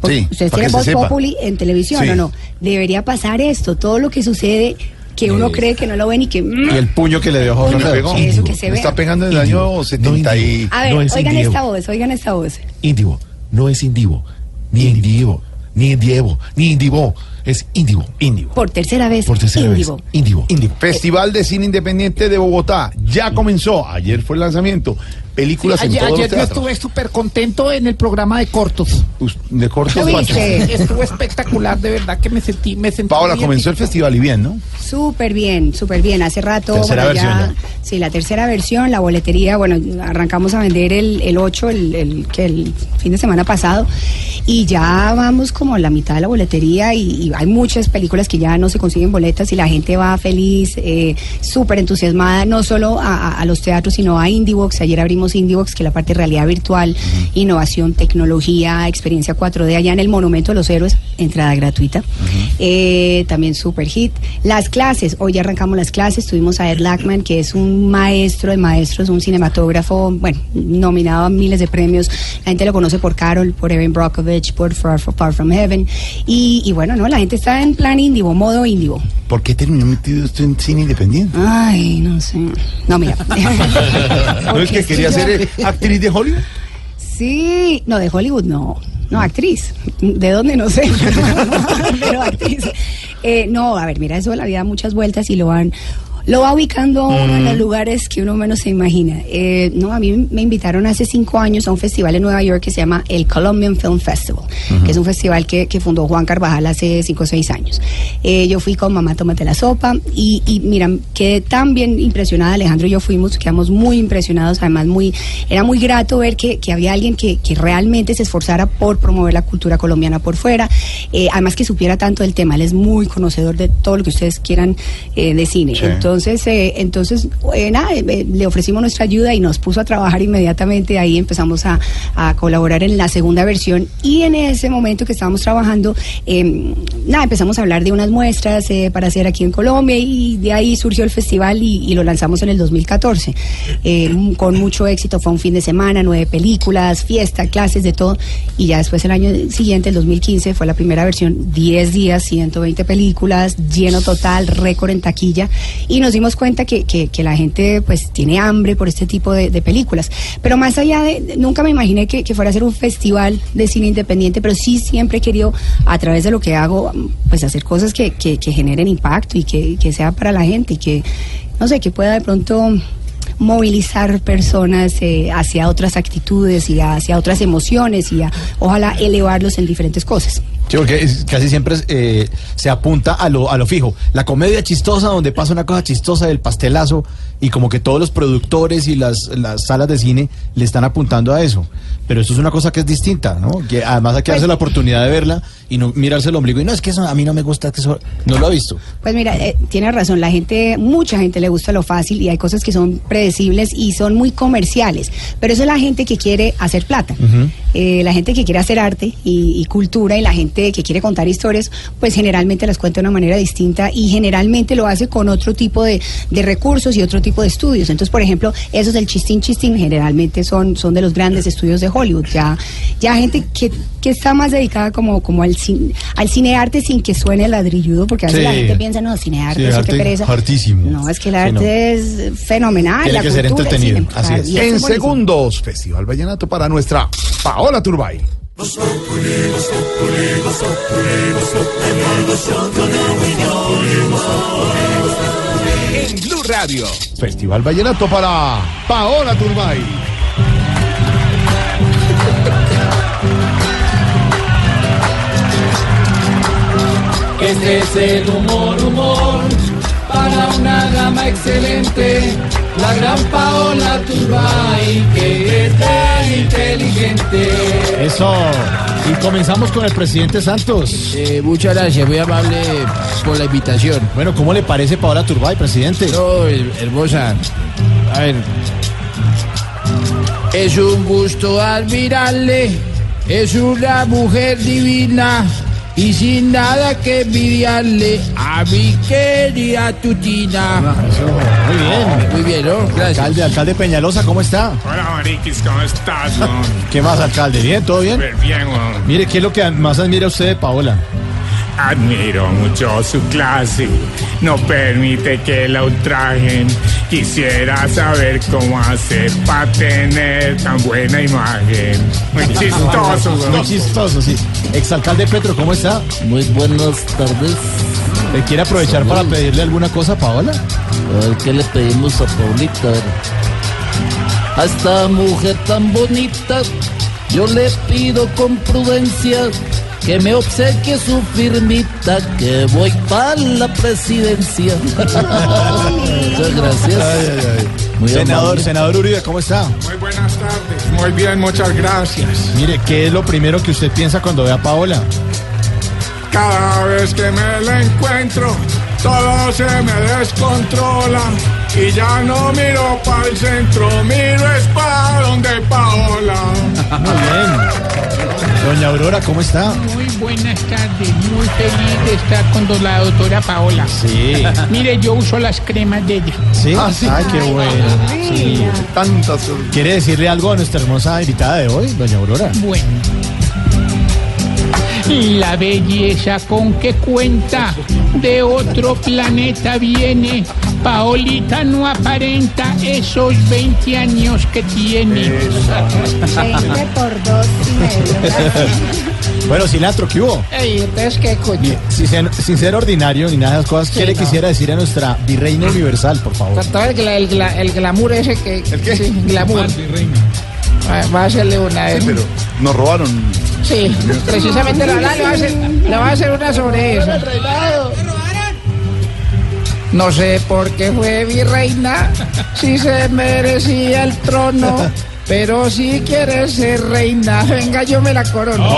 Porque Sí, Ustedes para tienen que Voz se sepa. Populi en televisión, Sí. ¿o no? Debería pasar esto, todo lo que sucede, que uno cree que no lo ven y que... mm. Y el puño que le dio a Jorge. Pegó. Eso que se Me vea. está pegando en el año 70 y... A ver, No es oigan Indivo. esta voz, oigan esta voz. Indivo. No es Indivo. Ni Indivo. Ni Indievo. Ni Indivo. Es Indivo. Indivo. Por tercera vez, Por tercera vez. Indivo. Festival de Cine Independiente de Bogotá. Ya comenzó. Ayer fue el lanzamiento. Películas en ayer todos los ayer yo estuve súper contento en el programa de cortos. De cortos. Estuvo espectacular, de verdad que me sentí, me sentí Paola, comenzó el festival y bien, ¿no? Súper bien, súper bien. Hace rato. Tercera bueno, ya- Sí, la tercera versión, la boletería, bueno, arrancamos a vender el, el 8, el, el, que el fin de semana pasado, y ya vamos como a la mitad de la boletería y, y hay muchas películas que ya no se consiguen boletas y la gente va feliz, eh, súper entusiasmada, no solo a, a- a los teatros, sino a Indievox. Ayer abrimos Indievox, que es la parte de realidad virtual, innovación, tecnología, experiencia 4D allá en el Monumento de los Héroes, entrada gratuita. Eh, también super hit. Las clases, hoy ya arrancamos las clases, tuvimos a Ed Lackman, que es un maestro de maestros, un cinematógrafo, bueno, nominado a miles de premios. La gente lo conoce por Carol, por Evan Brockovich, por Far, Far From Heaven. Y, y bueno, no, la gente está en plan índigo, modo índigo. ¿Por qué terminó metido usted en cine independiente? Ay, no sé. No, mira. ¿No es que quería ser eh, actriz de Hollywood? Sí, no, de Hollywood no. No, actriz. ¿De dónde? No sé. Pero actriz. Eh, no, a ver, mira, eso de la vida da muchas vueltas y lo van... Lo va ubicando a uno en los lugares que uno menos se imagina. Eh, no, a mí me invitaron hace cinco años a un festival en Nueva York que se llama el Colombian Film Festival, que es un festival que, que fundó Juan Carvajal hace cinco o seis años. Eh, yo fui con Mamá Tómate la Sopa y, y mira, quedé tan bien impresionada, Alejandro y yo fuimos, quedamos muy impresionados, además muy, era muy grato ver que, que había alguien que, que realmente se esforzara por promover la cultura colombiana por fuera, eh, además que supiera tanto del tema, él es muy conocedor de todo lo que ustedes quieran eh, de cine. Sí. Entonces, eh, entonces eh, nada, eh, le ofrecimos nuestra ayuda y nos puso a trabajar inmediatamente, ahí empezamos a, colaborar en la segunda versión y en ese momento que estábamos trabajando, eh, nada, empezamos a hablar de unas muestras eh, para hacer aquí en Colombia y de ahí surgió el festival y, y lo lanzamos en el 2014. Eh, m- con mucho éxito, fue un fin de semana, nueve películas, fiesta, clases, de todo. Y ya después el año siguiente, el 2015, fue la primera versión, 10 días, 120 películas, lleno total, récord en taquilla. Y nos dimos cuenta que, que- que la gente pues tiene hambre por este tipo de, películas. Pero más allá de, de- nunca me imaginé que, que fuera a ser un festival de cine independiente, pero sí siempre he querido, a través de lo que hago, pues hacer cosas que, que- que generen impacto y que, que sea para la gente y que, no sé, que pueda de pronto movilizar personas eh, hacia otras actitudes y hacia otras emociones y a, ojalá elevarlos en diferentes cosas. Sí, porque es- casi siempre eh, se apunta a lo, a lo fijo. La comedia chistosa, donde pasa una cosa chistosa del pastelazo, y como que todos los productores y las, las salas de cine le están apuntando a eso. Pero eso es una cosa que es distinta, ¿no? Que además hay que darse la oportunidad de verla y no mirarse el ombligo. Y no, es que eso a mí no me gusta, que eso no lo ha visto. Pues mira, eh, tiene razón, la gente, mucha gente le gusta lo fácil y hay cosas que son predecibles y son muy comerciales, pero eso es la gente que quiere hacer plata. Eh, la gente que quiere hacer arte y, y cultura y la gente que quiere contar historias, pues generalmente las cuenta de una manera distinta y generalmente lo hace con otro tipo de, de recursos y otro tipo de estudios. Entonces, por ejemplo, esos del chistín chistín generalmente son, son de los grandes estudios de Hollywood. Ya, ya gente que, que está más dedicada como, como al, cine, al cinearte sin que suene ladrilludo, porque a veces Sí. la gente piensa, no, cinearte, Sí, eso arte qué pereza. hartísimo. No, es que el Sí, arte no. es fenomenal. Tiene la que ser cultura, entretenido, cine, así es. En segundos, Festival Vallenato para nuestra Paola Turbay. En Blue Radio. Festival Vallenato para Paola Turbay. Este es el humor, humor, una gama excelente. La gran Paola Turbay, que es tan inteligente. Eso. Y comenzamos con el presidente Santos. Eh, muchas gracias, muy amable por la invitación. Bueno, ¿cómo le parece Paola Turbay, presidente? No, her- hermosa. A ver. Es un gusto admirarle. Es una mujer divina. Y sin nada que envidiarle a mi querida Tutina. Muy bien. Muy bien, ¿no? Gracias. Alcalde, alcalde Peñalosa, ¿cómo está? Hola, Mariquis, ¿cómo estás? ¿Qué más, alcalde? ¿Bien? ¿Todo bien? Súper bien. Mire, ¿qué es lo que más admira usted de Paola? Admiro mucho su clase, no permite que la ultrajen. Quisiera saber cómo hacer para tener tan buena imagen. Muy chistoso, Muy chistoso, sí. Exalcalde Petro, ¿cómo está? Muy buenas tardes. ¿Le quiere aprovechar para pedirle alguna cosa a Paola? A ver, ¿qué le pedimos a Paulita? A. A esta mujer tan bonita, yo le pido con prudencia que me obsequie su firmita, que voy para la presidencia. Muchas gracias. Muy senador, amable. senador Uribe, ¿cómo está? Muy buenas tardes. Muy bien, muchas gracias. Mire, ¿qué es lo primero que usted piensa cuando ve a Paola? Cada vez que me la encuentro, todo se me descontrola. Y ya no miro para el centro, miro es para donde Paola. Muy bien. Doña Aurora, ¿cómo está? Muy buenas tardes, muy feliz de estar con la doctora Paola. Sí. Mire, yo uso las cremas de ella. ¿Sí? Ah, sí. Ay, qué bueno. Sí. Tantas. ¿Quiere decirle algo a nuestra hermosa invitada de hoy, doña Aurora? Bueno. La belleza con que cuenta de otro planeta viene. Paolita no aparenta esos 20 años que tiene. 20 por 2 y medio. Bueno, cilantro, ¿qué hubo? Ey, entonces, ¿qué coño? Sin ser, sin ser ordinario ni nada de esas cosas, ¿qué Sí, le no. quisiera decir a nuestra virreina universal, por favor? Todo el, gla- el, gla- el glamour ese que... ¿El qué? Sí, glamour. Va- Va a hacerle una... Sí, pero nos robaron. Sí, precisamente la, la- le, va a hacer, le va a hacer una sobre eso. No sé por qué fue virreina, si se merecía el trono, pero si quiere ser reina, venga, yo me la corono.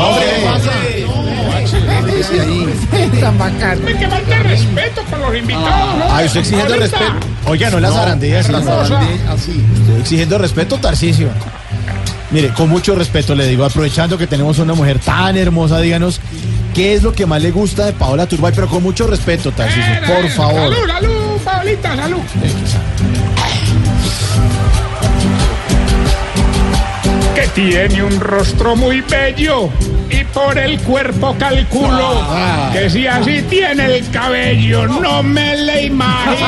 Tan bacano. Hay que falta respeto con los invitados. ¿no? Ay, usted exigiendo respeto. Oiga, no las zarandillas, sí, otra no, cosa. Estoy Exigiendo respeto, Tarcisio. Mire, con mucho respeto le digo, aprovechando que tenemos una mujer tan hermosa, díganos, ¿qué es lo que más le gusta de Paola Turbay? Pero con mucho respeto, Tarcisio, Eh, por eh, favor. Salud, salud, Paolita, salud. Que tiene un rostro muy bello y por el cuerpo calculo Ah. que si así tiene el cabello no me le imagino.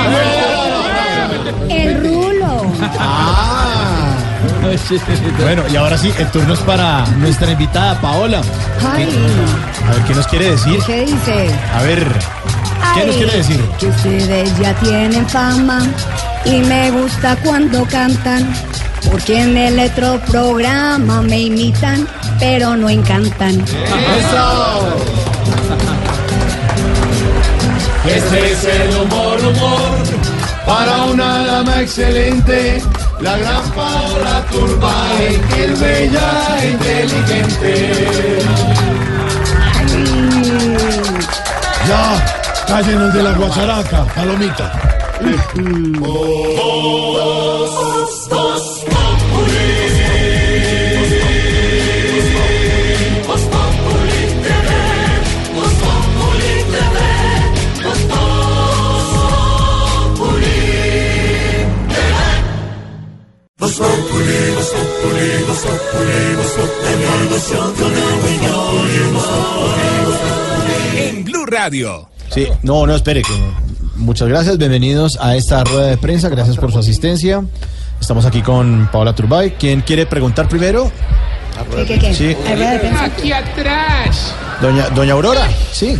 El rulo. Ah. Bueno, y ahora sí, el turno es para nuestra invitada Paola. Ay, A ver, ¿qué nos quiere decir? ¿qué dice? A ver, ¿qué nos quiere decir? Que ustedes ya tienen fama y me gusta cuando cantan. Porque en el otro programa me imitan, pero no encantan. Este es el humor, humor, para una dama excelente, la gran Paola Turbay, que es bella e inteligente. Ya, cállenos de la guacharaca, palomita. En Blue Radio. Sí, no, no, espere. Que... Muchas gracias, bienvenidos a esta rueda de prensa, gracias por su asistencia. Estamos aquí con Paola Turbay. ¿Quién quiere preguntar primero? ¿Qué, qué, qué? Sí. Aquí atrás. doña, doña Aurora, sí.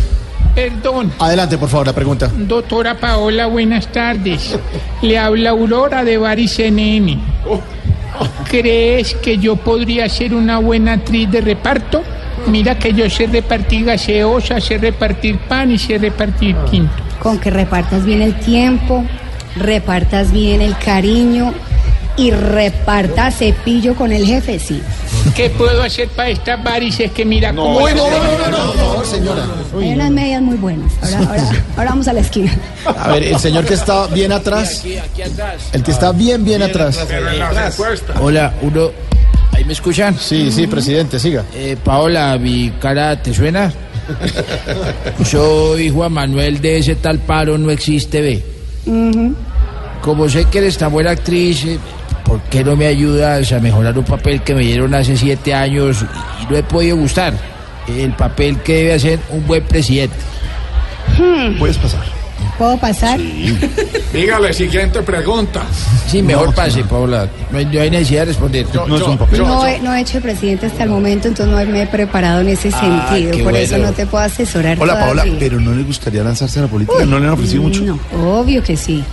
Perdón. Adelante, por favor, la pregunta. Doctora Paola, buenas tardes. Le habla Aurora de Baris NN. ¿Crees que yo podría ser una buena actriz de reparto? Mira que yo sé repartir gaseosa, sé repartir pan y sé repartir quinto. Con que repartas bien el tiempo, repartas bien el cariño y repartas cepillo con el jefe, sí. ¿Qué puedo hacer para estas varices que mira cómo... Uy, las no, no, no, no, no, no, señora. Uy, Hay no. unas medias muy buenas. Ahora, ahora, ahora vamos a la esquina. A ver, el señor que está bien atrás. El que está bien, bien atrás. Hola, uno. ¿Ahí me escuchan? Sí, sí, presidente, siga. Eh, Paola, mi cara, ¿te suena? Soy Juan Manuel de ese tal paro no existe, ve. Como sé que eres tan buena actriz, eh, ¿por qué no me ayudas a mejorar un papel que me dieron hace siete años y no he podido gustar? El papel que debe hacer un buen presidente. Hmm. Puedes pasar. ¿Puedo pasar? Dígale, siguiente pregunta. Sí, mejor pase, Paola. No hay, no hay necesidad de responder. No es un papel. No he, no he hecho presidente hasta el momento, entonces no me he preparado en ese Ah, sentido. Por eso no te puedo asesorar. Hola, Paola, todavía. pero ¿no le gustaría lanzarse a la política? ¿No le han ofrecido mucho? No, obvio que sí.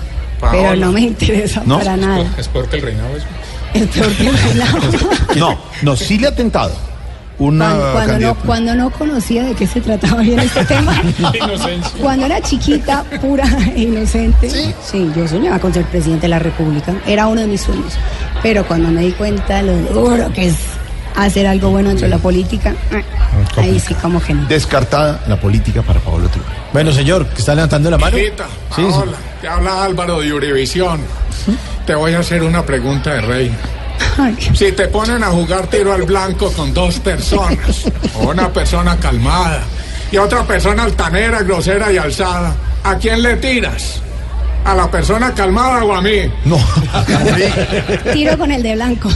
Paola. Pero no me interesa ¿No? para nada. Es porque el reinado es... Es peor que el reinado. No, no, sí le ha tentado. Una Cuando, cuando no, cuando no conocía de qué se trataba bien este tema. Cuando era chiquita, pura e inocente. ¿Sí? yo soñaba con ser presidente de la República. Era uno de mis sueños. Pero cuando me di cuenta lo duro que es hacer algo bueno dentro de la política, eh, ahí sí como que no. Descartada la política para Pablo Turbay. Bueno, señor, que está levantando la mano. Hijita, Sí, sí. Paola, te habla Álvaro de Urivisión. Te voy a hacer una pregunta de rey. Ay, Si te ponen a jugar tiro al blanco con dos personas, o una persona calmada y otra persona altanera, grosera y alzada, ¿a quién le tiras? ¿A la persona calmada o a mí? No. tiro con el de blanco.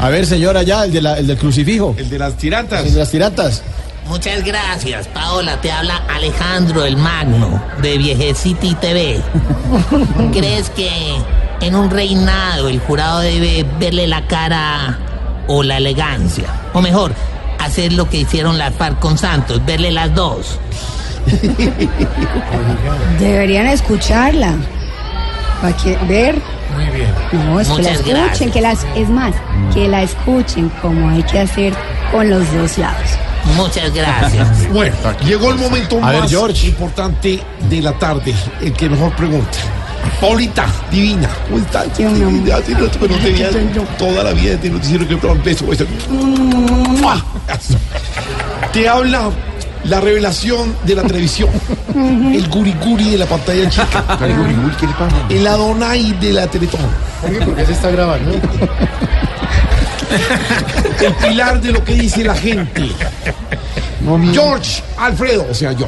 A ver, señora, ya, el, de la- el del crucifijo. El de las tirantas. El de las tirantas. Muchas gracias, Paola. Te habla Alejandro el Magno de Viejecity TV. ¿Crees que en un reinado el jurado debe verle la cara o la elegancia? O mejor, hacer lo que hicieron las FARC con Santos, verle las dos. Deberían escucharla. Para que ver. Muy bien. No, es que la escuchen, gracias. que las, es más, que la escuchen como hay que hacer con los dos lados. Muchas gracias. Bueno, llegó el momento A ver, más George. importante de la tarde. El que mejor pregunta. Paulita, divina. ¿Cómo estás? Yo no. Tenía toda la vida de noticiero que un beso. beso. ¡Mua! Te habla la revelación de la televisión. El guriguri de la pantalla chica. El guriguri, ¿qué le pasa? El Adonai de la Teletón. ¿Por qué se está grabando? El pilar de lo que dice la gente. George Alfredo, o sea, yo.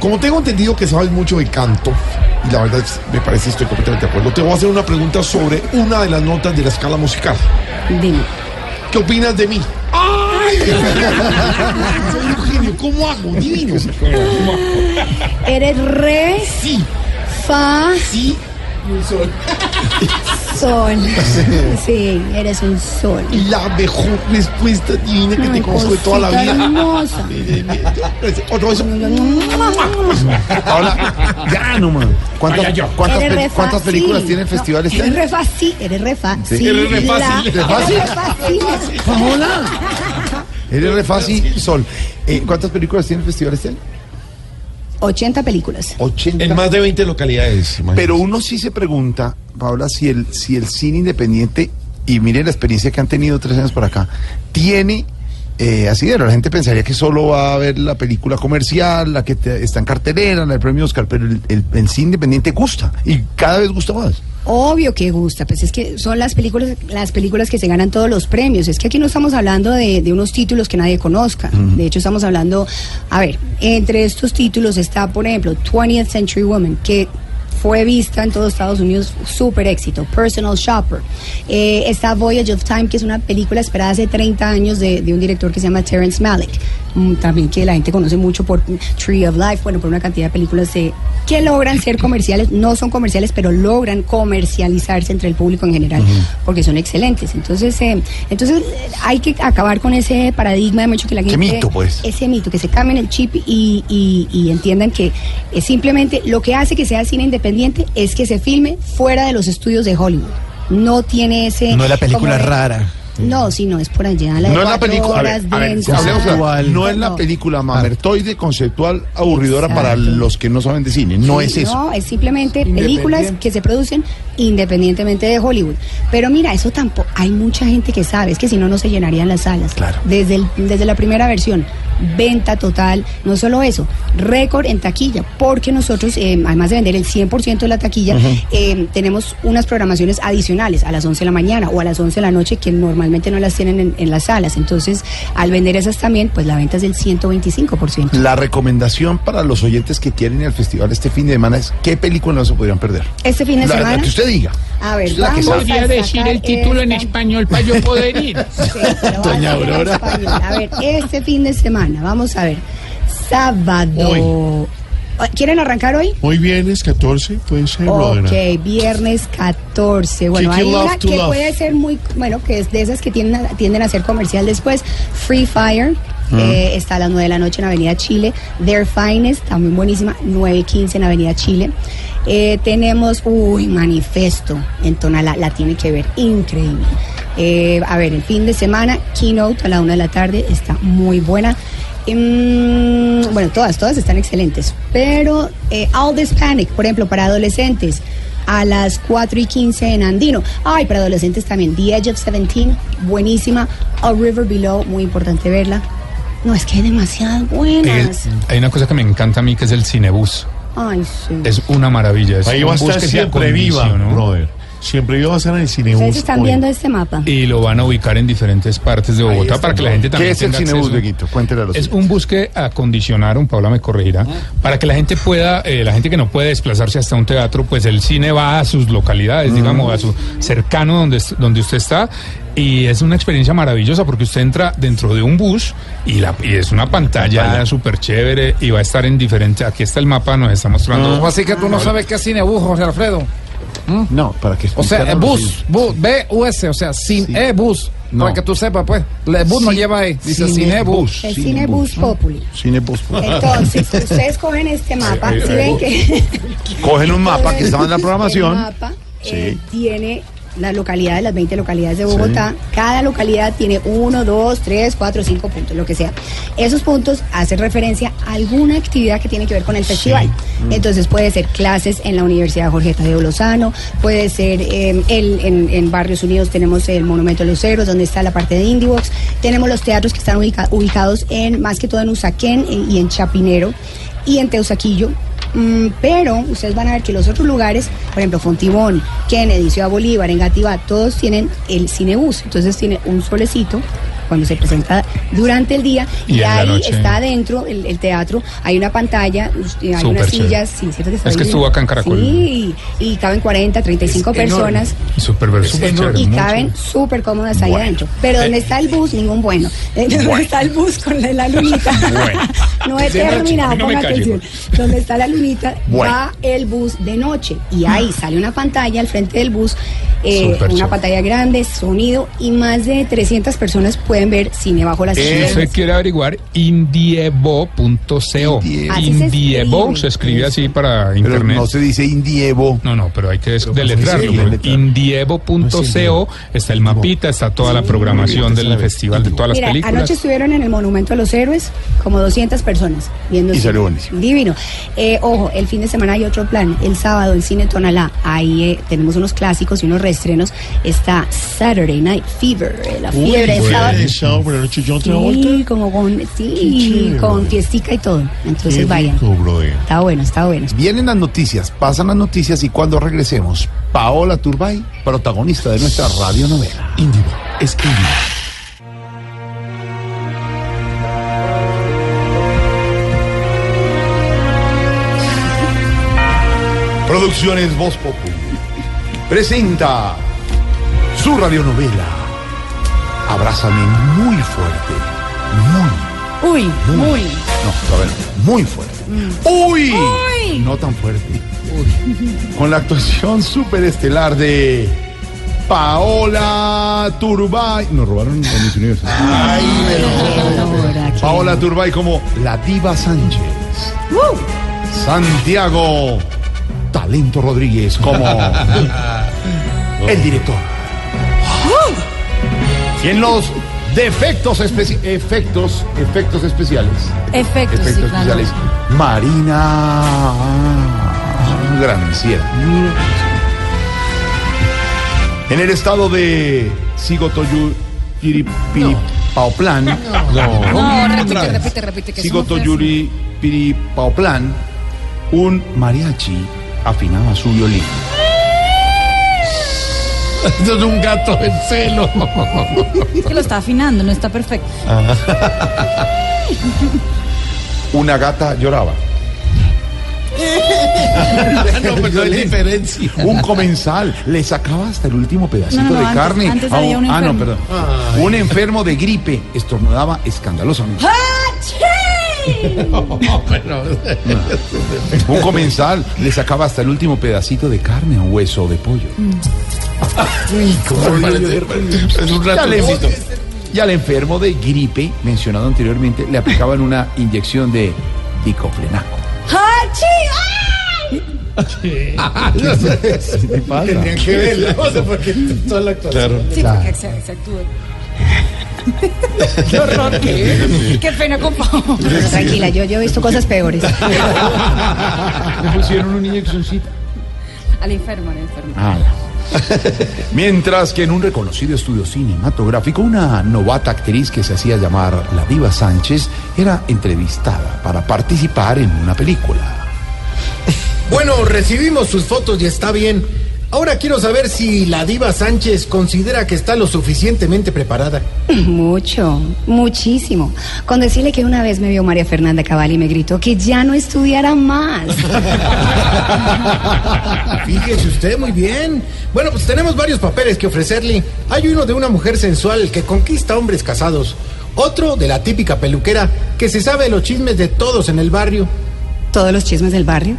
Como tengo entendido que sabes mucho de canto, y la verdad es- me parece estoy completamente de acuerdo, te voy a hacer una pregunta sobre una de las notas de la escala musical. Dime. ¿Qué opinas de mí? ¡Ay! Soy un genio, ¿cómo hago? Divino. Eres re. Sí. Fa. Sí. Sol. Sí, eres un sol. La mejor respuesta divina que te conozco de toda la vida. hermosa. Otro beso. Ahora, ya nomás. ¿Cuántas, cuántas, pe- películas tiene el festival este Eres año? re fácil, eres re fácil. Sí. Eres re fácil. La- ¿Re fácil? Eres re fácil. Paola. Eres re fácil, Sol. Eh, ¿Cuántas películas tiene el festival este año? 80 películas. 80. En más de 20 localidades. imagínate. Pero uno sí se pregunta, Paola, si el, si el cine independiente, y mire la experiencia que han tenido tres años por acá, tiene eh, asidero. La gente pensaría que solo va a ver la película comercial, la que te- está en cartelera, la del premio Oscar, pero el, el- el cine independiente gusta, y cada vez gusta más. Obvio que gusta, pues es que son las películas, las películas que se ganan todos los premios. Es que aquí no estamos hablando de, de unos títulos que nadie conozca. De hecho, estamos hablando, a ver, entre estos títulos está, por ejemplo, 20th Century Woman, que fue vista en todos Estados Unidos, súper éxito. Personal Shopper. Eh, está Voyage of Time, que es una película esperada hace 30 años de, de un director que se llama Terrence Malick. Mm, también que la gente conoce mucho por Tree of Life, bueno, por una cantidad de películas de- que logran ser comerciales, no son comerciales, pero logran comercializarse entre el público en general, porque son excelentes. Entonces, eh, entonces eh, hay que acabar con ese paradigma de mucho que la ¿Qué gente... mito, pues? Ese mito, que se cambien el chip y, y- y entiendan que es simplemente lo que hace que sea cine independiente es que se filme fuera de los estudios de Hollywood. No tiene ese... No es la película como rara. No, sí, no, es por allá. La no es la película, a ver, ver, claro, no es la película mamertoide, conceptual, aburridora para los que no saben de cine. No Sí, es eso. No, es simplemente películas que se producen independientemente de Hollywood. Pero mira, eso tampoco. Hay mucha gente que sabe, es que si no, no se llenarían las salas. Claro. Desde, el- desde la primera versión, venta total. No solo eso, récord en taquilla, porque nosotros, eh, además de vender el 100% de la taquilla, eh, tenemos unas programaciones adicionales a las 11 de la mañana o a las 11 de la noche que normalmente no las tienen en, en las salas. Entonces, al vender esas también, pues la venta es del 125%. La recomendación para los oyentes que quieren ir al festival este fin de semana es qué película no se podrían perder. Este fin de La- la semana. que usted diga. A ver, la que vamos Podría decir el título en español para yo poder ir. Doña Aurora. A ver, este fin de semana, vamos a ver. Sábado. ¿Quieren arrancar hoy? Hoy viernes 14, puede ser. Ok, viernes 14. Bueno, hay una que Love. puede ser muy, bueno, que es de esas que tienden a, tienden a ser comercial después. Free Fire. Mm. eh, está a las 9 de la noche en Avenida Chile. Their Finest, también buenísima, 9.15 en Avenida Chile. Eh, tenemos, uy, Manifesto en Tonalá, la tiene que ver, increíble. Eh, a ver, el fin de semana, Keynote a la 1 de la tarde, está muy buena. Em, bueno, todas, todas están excelentes. Pero eh, All This Panic, por ejemplo, para adolescentes, a las 4 y 15 en Andino. Ay, para adolescentes también, The Edge of 17, buenísima. A River Below, muy importante verla. No, es que hay demasiadas buenas. Eh, hay una cosa que me encanta a mí que es el cinebus. Ay, sí. Es una maravilla. Es Ahí un va a estar siempre viva, ¿no? brother. Siempre iba a pasar en el Cinebus. Ustedes están viendo este mapa. Y lo van a ubicar en diferentes partes de Bogotá está. para que la gente también ¿Qué es el tenga Cinebus, acceso. Dieguito? Los Es un bus que acondicionaron, Paula me corregirá, para que la gente pueda, eh, la gente que no puede desplazarse hasta un teatro, pues el cine va a sus localidades, digamos, a su cercano donde, donde usted está. Y es una experiencia maravillosa porque usted entra dentro de un bus y, la, y es una pantalla súper chévere y va a estar en diferente. Aquí está el mapa, nos está mostrando. ¿Cómo así que tú no sabes qué es cinebus, José Alfredo? No, para que O sea, bus, bus, B-U-S, o sea, sin E-bus. No. Para que tú sepas, pues. El bus no Sí. lleva E, dice Cinebus. cinebus. El Cinebus Populi. Cinebus. Entonces, ustedes cogen este mapa, Eh, si eh, ven que Cogen un mapa que estaba en la programación. el mapa eh, tiene las localidades, las 20 localidades de Bogotá. Cada localidad tiene uno, dos, tres, cuatro, cinco puntos, lo que sea. Esos puntos hacen referencia a alguna actividad que tiene que ver con el festival. Mm. Entonces puede ser clases en la Universidad Jorge Tadeo Lozano, puede ser eh, el- en, en Barrios Unidos tenemos el Monumento a los Ceros, donde está la parte de Indiebox. Tenemos los teatros que están ubica- ubicados en más que todo en Usaquén eh, y en Chapinero y en Teusaquillo. Mm, pero ustedes van a ver que los otros lugares, por ejemplo, Fontibón, Kennedy, Ciudad Bolívar, Engativá, todos tienen el cinebus. Entonces tiene un solecito cuando se presenta durante el día Y y, ahí noche. está adentro el, el teatro, hay una pantalla, hay Súper unas sillas, sí, ¿cierto que está Es que estuvo acá en Caracol. Sí, y caben 40, 35 Es personas. Súper, súper chévere, Y caben súper cómodas ahí Bueno. adentro. Pero donde está el bus, ningún bueno. Eh, Donde Bueno. está el bus con la, la lunita. Bueno. no he terminado, no ponga atención. Donde está la lunita, va el bus de noche. Y ahí sale una pantalla al frente del bus, eh, una chévere. pantalla grande, sonido, y más de 300 personas pueden ver cine bajo las Si estrellas. usted quiere averiguar, indiebo.co. Así se Indiebo escribe. se escribe así para Pero internet. no se dice indievo. No, no, pero hay que deletrearlo. Indiebo.co está el mapita, está toda la programación del festival, de todas las Mira, películas. anoche estuvieron en el Monumento a los Héroes como 200 personas viendo Y cine. salió buenísimo. Divino. Eh, ojo, el fin de semana hay otro plan. El sábado, el cine Tonalá. Ahí eh, tenemos unos clásicos y unos reestrenos. Está Saturday Night Fever, eh, la fiebre de sábado. Sábado por la noche, John Travolta. Sí, como con, sí, con fiestica y todo. Entonces Qué vayan. rico. Está bueno, está bueno. Vienen las noticias, pasan las noticias y cuando regresemos, Paola Turbay, protagonista de nuestra radionovela. Índigo, es Índigo. Producciones Voz Populi presenta su radionovela. Abrázame muy fuerte, muy, Uy, muy. no, a ver, muy fuerte. Uy, no tan fuerte. Con la actuación superestelar de Paola Turbay. Nos robaron en mis universos. Paola Turbay como la diva Sánchez. Santiago Talento Rodríguez como el director. Y en los defectos especi- efectos, efectos especiales. Efectos, sí, Efectos claro. especiales. Marina Granciera. En el estado de Sigotoyu Piripaoplan. No, repite, repite, repite. Que Sigotoyuri Piripaoplan, un mariachi afinaba su violín. Esto es un gato en celo. Es que lo está afinando, no está perfecto. Una gata lloraba. no, pero no hay diferencia. Un comensal le sacaba hasta el último pedacito No, no, no, de antes- carne. antes a había un ah, no, enfermo. perdón. Un enfermo de gripe estornudaba escandalosamente. Un comensal le sacaba hasta el último pedacito de carne a un hueso de pollo. Es un Y al, ratoncito. y al enfermo de gripe, mencionado anteriormente, le aplicaban una inyección de diclofenaco. ¿Qué Tenían que verla. O sea, porque toda la actuación. Sí, porque se, se actúa. Qué horror, qué, qué pena con Pau. Tranquila, yo, yo he visto cosas peores. Le pusieron una inyeccióncita. Al enfermo, al enfermo. Ah, Mientras que en un reconocido estudio cinematográfico, una novata actriz que se hacía llamar La Diva Sánchez era entrevistada para participar en una película. Bueno, recibimos sus fotos y está bien. Ahora quiero saber si la diva Sánchez considera que está lo suficientemente preparada. Mucho, muchísimo. Con decirle que una vez me vio María Fernanda Cabal y me gritó que ya no estudiara más. Fíjese usted muy bien. Bueno, pues tenemos varios papeles que ofrecerle. Hay uno de una mujer sensual que conquista hombres casados. Otro de la típica peluquera que se sabe los chismes de todos en el barrio. ¿Todos los chismes del barrio?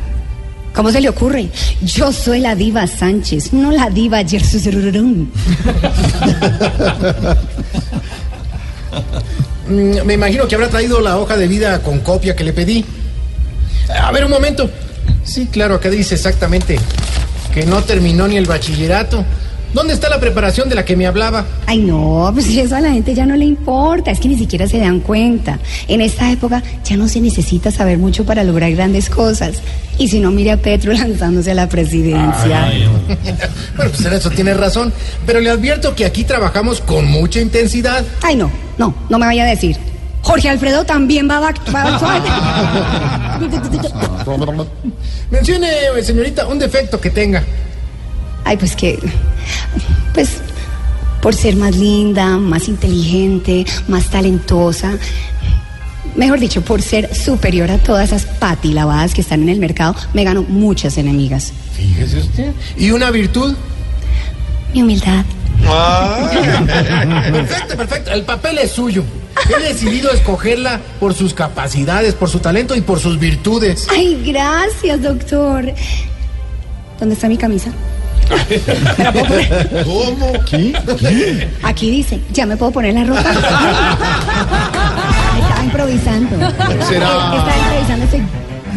¿Cómo se le ocurre? Yo soy la diva Sánchez, no la diva Yersusururún. Mm, Me imagino que habrá traído la hoja de vida con copia que le pedí. A ver, un momento. Sí, claro, acá dice exactamente que no terminó ni el bachillerato. ¿Dónde está la preparación de la que me hablaba? Ay, no, pues eso a la gente ya no le importa, es que ni siquiera se dan cuenta. En esta época ya no se necesita saber mucho para lograr grandes cosas. Y si no, mire a Petro lanzándose a la presidencia. Bueno, pues en eso tiene razón. Pero le advierto que aquí trabajamos con mucha intensidad. Ay, no, no, no me vaya a decir. Jorge Alfredo también va a act- va a actuar. Mencione, señorita, un defecto que tenga. Ay, pues que. Pues. Por ser más linda, más inteligente, más talentosa. Mejor dicho, por ser superior a todas esas patilavadas que están en el mercado, me gano muchas enemigas. Fíjese usted. ¿Y una virtud? Mi humildad. Perfecto, perfecto. El papel es suyo. He decidido escogerla por sus capacidades, por su talento y por sus virtudes. Ay, gracias, doctor. ¿Dónde está mi camisa? ¿Cómo? ¿Qué? ¿Qué? Aquí dice, ya me puedo poner la ropa. Estaba improvisando. Será- Estaba improvisando ese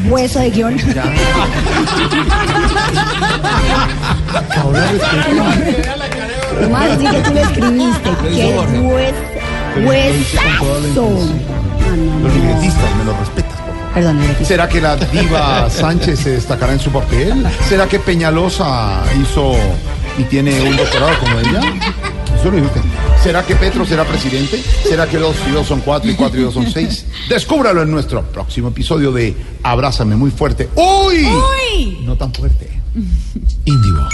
hueso de guion. Más sí que tú lo escribiste. Qué hues- huesazo. Los libretistas, me lo favor. Perdón. ¿Será que la diva Sánchez se destacará en su papel? ¿Será que Peñalosa hizo y tiene un doctorado como ella? Eso lo dijo usted. ¿Será que Petro será presidente? ¿Será que dos y dos son cuatro y cuatro y dos son seis? Descúbralo en nuestro próximo episodio de Abrázame muy fuerte. ¡Uy! ¡Uy! No tan fuerte. Índigo.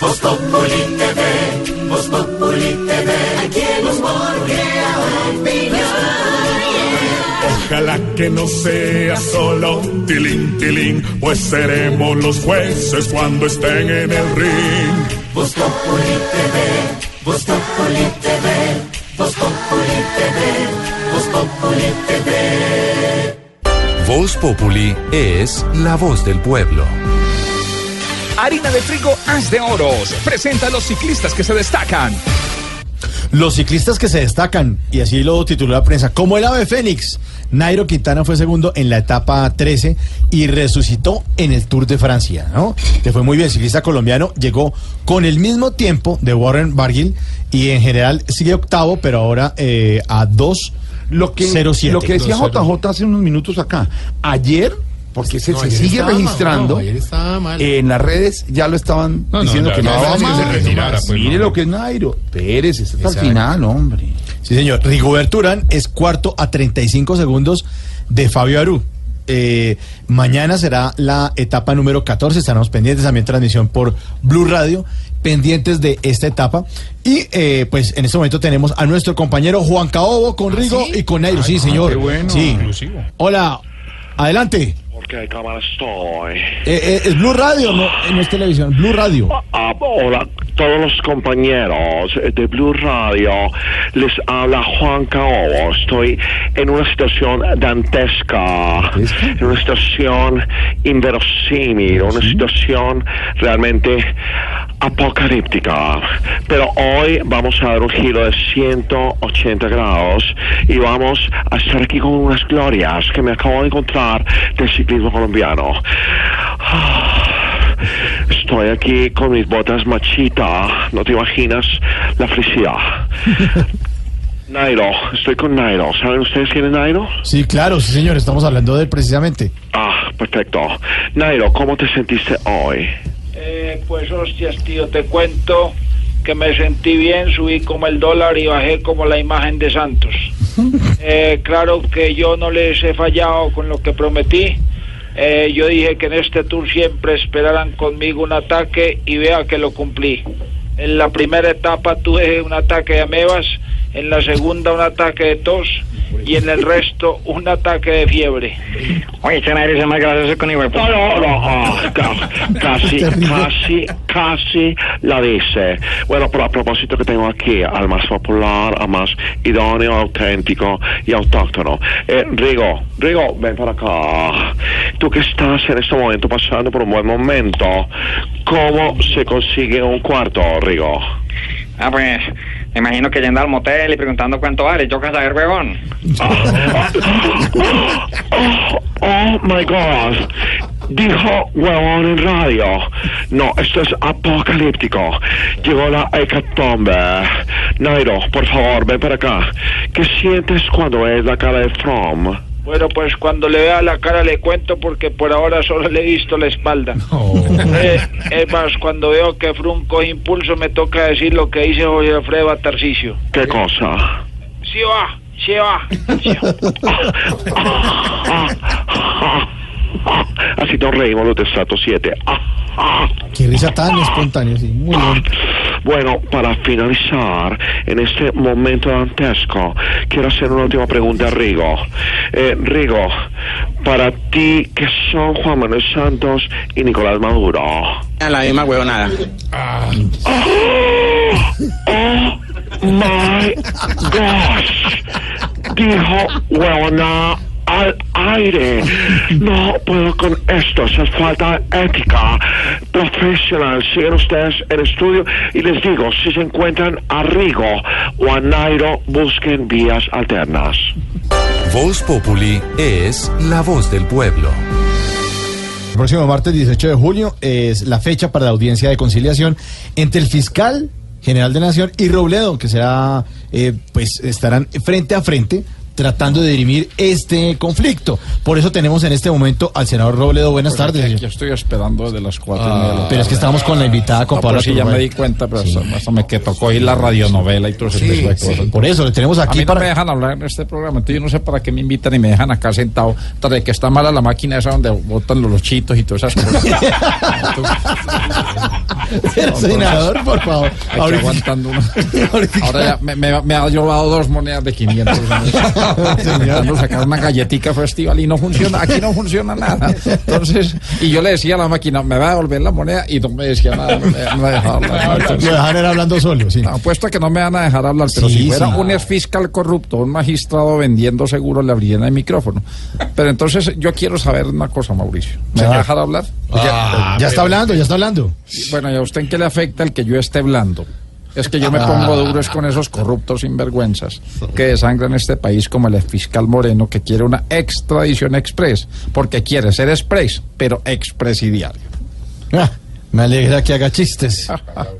Voz Populi TV, Voz Populi TV, aquí el humor opinión. Ojalá que no sea solo tilín, tilín, pues seremos los jueces cuando estén en el ring. Voz Populi TV, Voz Populi TV, Voz Populi TV, Voz Populi TV. Voz Populi es la voz del pueblo. Harina de trigo haz de oros. Presenta a los ciclistas que se destacan. Los ciclistas que se destacan, y así lo tituló la prensa, como el ave fénix. Nairo Quintana fue segundo en la etapa 13 y resucitó en el Tour de Francia, ¿no? Le fue muy bien, ciclista colombiano, llegó con el mismo tiempo de Warren Barguil y en general sigue octavo, pero ahora eh, a 2 Lo que, 07. lo que decía JJ hace unos minutos acá. Ayer, porque se, No, se ayer sigue mal, registrando, no, mal. en las redes ya lo estaban No, diciendo que no la va verdad es que se retirara, pues, Mire no. lo que es Nairo. Pérez, está hasta el final, hombre. Sí, señor. Rigobert Urán es cuarto a 35 segundos de Fabio Aru. Eh, mañana será la etapa número 14. Estaremos pendientes también transmisión por Blue Radio, pendientes de esta etapa. Y eh, pues en este momento tenemos a nuestro compañero Juan Caobo con Rigo y con Nairo. sí, señor. qué bueno. Sí. Inclusivo. Hola, adelante. Porque cámara estoy. Eh, eh, es Blue Radio, no, no es televisión, Blue Radio. Ah, hola, todos los compañeros de Blue Radio. Les habla Juan Caobo. Estoy en una situación dantesca, en una situación inverosímil, una situación realmente apocalíptica. Pero hoy vamos a dar un giro de 180 grados y vamos a estar aquí con unas glorias que me acabo de encontrar del ciclismo colombiano. Estoy aquí con mis botas machita. No te imaginas la felicidad. Nairo, estoy con Nairo. ¿Saben ustedes quién es Nairo? Sí, claro, sí, señor. Estamos hablando de él precisamente. Ah, perfecto. Nairo, ¿cómo te sentiste hoy? Eh, pues hostias, tío, te cuento que me sentí bien, subí como el dólar y bajé como la imagen de Santos. Eh, claro que yo no les he fallado con lo que prometí. Eh, yo dije que en este tour siempre esperaran conmigo un ataque y vea que lo cumplí. En la primera etapa tuve un ataque de amebas, en la segunda un ataque de tos y en el resto un ataque de fiebre. Oye, este es más gracioso con igual. No, no, no, ah, ca- casi, casi, casi la dice. Bueno, pero a propósito que tengo aquí al más popular, al más idóneo, auténtico y autóctono. Eh, Rigo, Rigo, ven para acá. Tú que estás en este momento pasando por un buen momento, ¿cómo se consigue un cuarto, Rigo? Ah, pues, me imagino que yendo al motel y preguntando cuánto vale, yo a saber, huevón. Oh my God. Dijo huevón en radio. No, esto es apocalíptico. Llegó la hecatombe. Nairo, por favor, ven para acá. ¿Qué sientes cuando ves la cara de From? Bueno, pues cuando le vea la cara le cuento porque por ahora solo le he visto la espalda. Eh, es más, cuando veo que Frun coge impulso me toca decir lo que dice José Alfredo a Tarcisio. ¿Qué cosa? Sí va, sí va. sí Así nos reímos los de Strato 7. Qué risa tan espontánea, sí, muy bien. Bueno, para finalizar, en este momento dantesco, quiero hacer una última pregunta a Rigo. Eh, Rigo, para ti, ¿qué son Juan Manuel Santos y Nicolás Maduro? La misma huevonada. Oh my gosh. Dijo huevona al aire. No puedo con esto. Eso es falta de ética profesional. Siguen ustedes en estudio y les digo, si se encuentran a Rigo o a Nairo, busquen vías alternas. Voz Populi es la voz del pueblo. El próximo martes 18 de junio es la fecha para la audiencia de conciliación entre el fiscal general de Nación y Robledo, que será, eh, pues estarán frente a frente tratando de dirimir este conflicto. Por eso tenemos en este momento al senador Robledo. Buenas tardes. Yo estoy esperando desde las cuatro Ah, de la pero es que estamos con la invitada, con No, Paola pero sí, ya me di cuenta, pero hasta, hasta me que tocó ir la radionovela y todo ese Sí, tipo de sí. cosas. Por eso, le tenemos aquí A mí para- no me dejan hablar en este programa, entonces yo no sé para qué me invitan y me dejan acá sentado, tras de que está mala la máquina esa donde botan los, chitos y todas esas cosas. Senador, por favor. Ahorita- aguantando uno. Ahora ya me, me- me ha llevado dos monedas de 500. Sacar una galletica festival y no funciona. Aquí no funciona nada. Entonces, y yo le decía a la máquina, me va a devolver la moneda y no me decía nada. No me, dejaba hablar. Lo dejan era hablando solo, sí. Apuesto a que no me van a dejar hablar, pero Sí, si fuera sí. un ex fiscal corrupto, un magistrado vendiendo seguro, le abrirían el micrófono. Pero entonces yo quiero saber una cosa, Mauricio. ¿Me va a dejar hablar? Ya, ya está hablando, ya está hablando. Bueno, ¿y a usted en qué le afecta el que yo esté hablando? Es que yo me pongo duro es con esos corruptos sinvergüenzas que desangran este país como el fiscal Moreno que quiere una extradición express, porque quiere ser express, pero expresidiario. Ah, me alegra que haga chistes.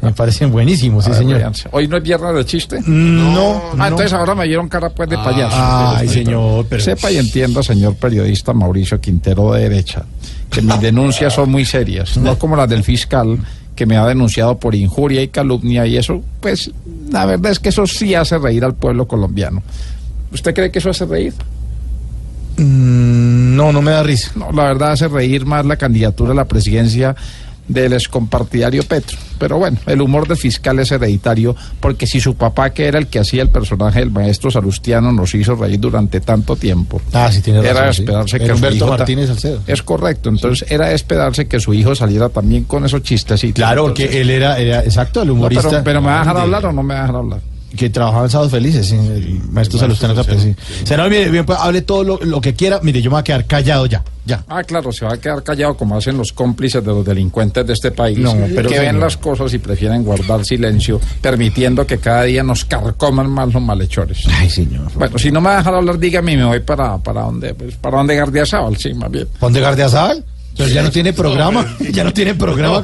Me parecen buenísimos, sí, A ver, señor. ¿Hoy no es viernes de chiste? No, Ah, no. entonces ahora me dieron cara pues de payaso. Ay, señor, pero- Sepa y entienda, señor periodista Mauricio Quintero de derecha, que mis denuncias son muy serias, no como las del fiscal que me ha denunciado por injuria y calumnia y eso, pues la verdad es que eso sí hace reír al pueblo colombiano. ¿Usted cree que eso hace reír? Mm, no, no me da risa. No, la verdad hace reír más la candidatura a la presidencia del excompartidario Petro. Pero bueno, el humor del fiscal es hereditario, porque si su papá, que era el que hacía el personaje del maestro Salustiano, nos hizo reír durante tanto tiempo. Ah, sí, tiene Era razón. esperarse Era que su Humberto hijo ta- Martínez Salcedo. Es correcto, entonces era esperarse que su hijo saliera también con esos chistecitos. Claro, Entonces- porque él era, era exacto, el No, humorista. pero, pero me va a dejar de- hablar o no me va a dejar hablar. Que trabajaba en Sábados Felices, sí, el maestro Salustiano Zapata, sí. Senador, mire, bien, pues, hable todo lo, lo que quiera. Mire, yo me voy a quedar callado ya, ya. Ah, claro, se va a quedar callado como hacen los cómplices de los delincuentes de este país, No, pero que ven las cosas y prefieren guardar silencio, permitiendo que cada día nos carcoman más los malhechores. Ay, señor. Bueno, si no me va a dejar hablar, dígame y me voy para, para donde, pues, para donde Gardiazabal, sí, más bien. ¿Pon de Gardiazabal? Pero ya no tiene programa, ya no tiene programa.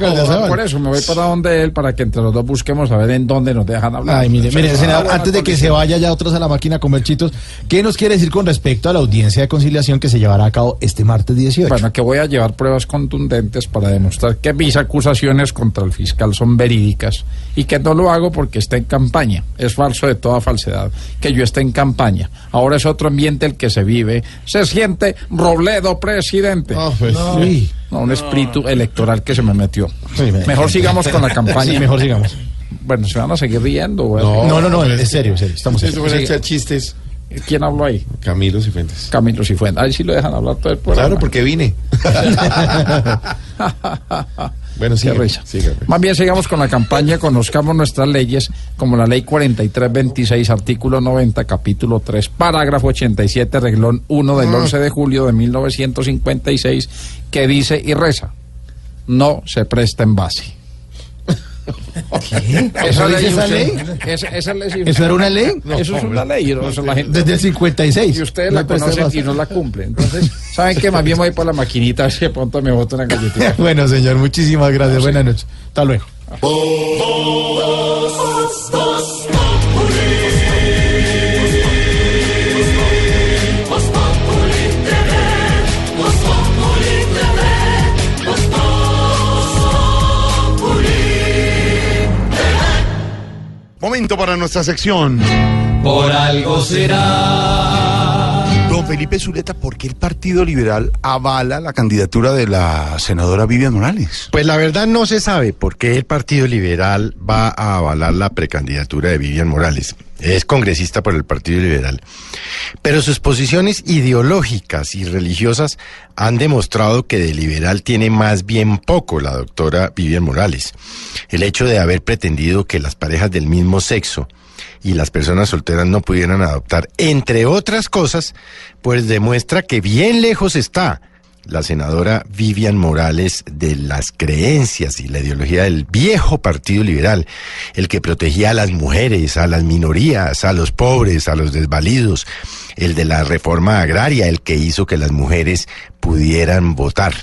Por eso me voy para donde él, para que entre los dos busquemos a ver en dónde nos dejan hablar. Ay, mire, mire, Ah, senador, antes de que se vaya ya otros a la máquina con Belchitos, ¿qué nos quiere decir con respecto a la audiencia de conciliación que se llevará a cabo este martes 18? Bueno, que voy a llevar pruebas contundentes para demostrar que mis acusaciones contra el fiscal son verídicas y que no lo hago porque está en campaña. Es falso de toda falsedad que yo esté en campaña. Ahora es otro ambiente el que se vive. Se siente Robledo presidente. pues, no. sí. No, un espíritu electoral que se me metió. Sí, me- Mejor sigamos con la campaña. Sí, mejor sigamos. Bueno, se van a seguir riendo. güey. No, no, no, es serio, es serio, estamos Eso van a serios. echar chistes. ¿Quién habló ahí? Camilo Cifuentes. Camilo Cifuentes. Ahí sí lo dejan hablar todo el programa. Claro, porque vine. bueno, siga, pues. Más bien sigamos con la campaña, conozcamos nuestras leyes, como la ley 4326, artículo 90, capítulo 3, parágrafo 87, reglón 1 del Ah. 11 de julio de 1956, que dice y reza, no se presta en base. ¿Eso dice esa ley? Esa, esa ley sí- ¿Eso era una ley? Eso es una ley. ¿no? Eso la gente- Desde el 56. y ustedes No la conocen y no la cumplen. Entonces, ¿saben qué? Más bien voy por la maquinita a ver si de pronto me boto una galletita. bueno, señor, muchísimas gracias. Buenas noches. Hasta luego. Momento para nuestra sección. Por algo será. Don Felipe Zuleta, ¿por qué el Partido Liberal avala la candidatura de la senadora Vivian Morales? Pues la verdad no se sabe por qué el Partido Liberal va a avalar la precandidatura de Vivian Morales. Es congresista por el Partido Liberal. Pero sus posiciones ideológicas y religiosas han demostrado que de liberal tiene más bien poco la doctora Vivian Morales. El hecho de haber pretendido que las parejas del mismo sexo y las personas solteras no pudieran adoptar, entre otras cosas, pues demuestra que bien lejos está la senadora Vivian Morales de las creencias y la ideología del viejo Partido Liberal, el que protegía a las mujeres, a las minorías, a los pobres, a los desvalidos, el de la reforma agraria, el que hizo que las mujeres pudieran votar.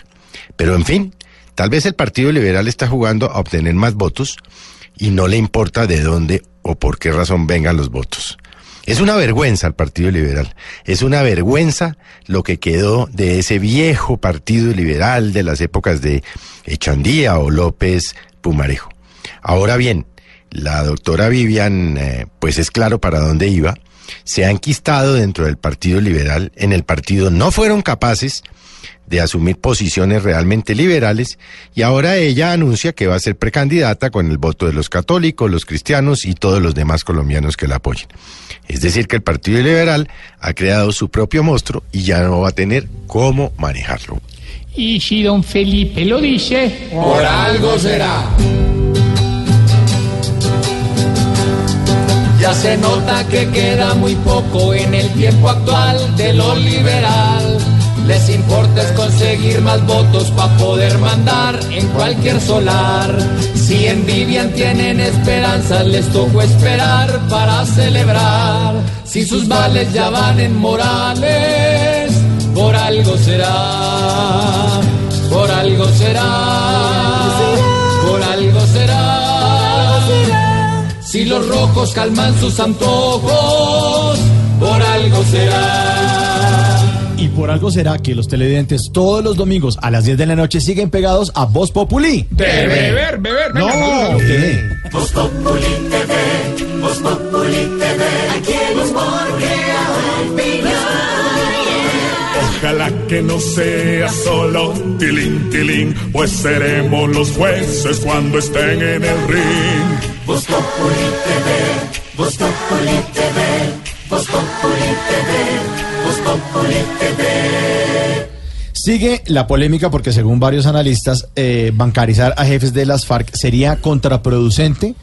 Pero en fin, tal vez el Partido Liberal está jugando a obtener más votos y no le importa de dónde o por qué razón vengan los votos. Es una vergüenza el Partido Liberal. Es una vergüenza lo que quedó de ese viejo Partido Liberal de las épocas de Echandía o López Pumarejo. Ahora bien, la doctora Vivian, eh, pues es claro para dónde iba, se ha enquistado dentro del Partido Liberal. En el partido no fueron capaces de asumir posiciones realmente liberales y ahora ella anuncia que va a ser precandidata con el voto de los católicos, los cristianos y todos los demás colombianos que la apoyen. Es decir, que el Partido Liberal ha creado su propio monstruo y ya no va a tener cómo manejarlo. Y si don Felipe lo dice, Por algo será. Ya se nota que queda muy poco en el tiempo actual de lo liberal. Les importa es conseguir más votos para poder mandar en cualquier solar. Si en Vivian tienen esperanza, les tocó esperar para celebrar. Si sus vales ya van en Morales, por algo será. Por algo será. Por algo será. Si los rojos calman sus antojos, por algo será. Por algo será que los televidentes todos los domingos a las 10 de la noche siguen pegados a Voz Populi. de beber, beber, No, venga, ¿qué? Voz Populi TV, Voz Populi TV, aquí en Voz Ojalá que no sea solo tilín, tilín, pues seremos los jueces cuando estén en el ring. Voz Populi TV, Voz Populi TV, Voz Populi TV, Voz Populi TV. Sigue la polémica porque según varios analistas, eh, bancarizar a jefes de las FARC sería contraproducente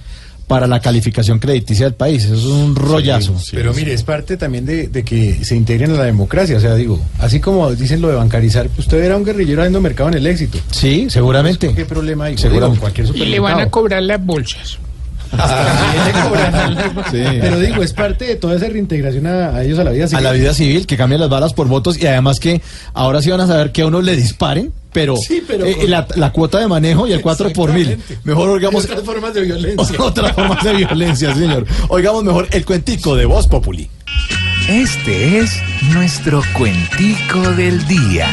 para la calificación crediticia del país. Eso es un rollazo. Pero mire, es parte también de, de que se integren a la democracia. O sea, digo, así como dicen lo de bancarizar, usted era un guerrillero haciendo mercado en el éxito. Sí, seguramente. ¿Qué problema hay? Seguramente. Digo, cualquier Y le van a cobrar las bolsas. Pero digo, es parte de toda esa reintegración a, a ellos a la vida A civil. la vida civil, que cambien las balas por votos y además que ahora sí van a saber que a uno le disparen pero, pero eh, con- la, la cuota de manejo y el 4 por mil. Mejor oigamos otras formas de violencia. otras formas de violencia, señor. Oigamos mejor el cuentico de Voz Populi. Este es nuestro cuentico del día.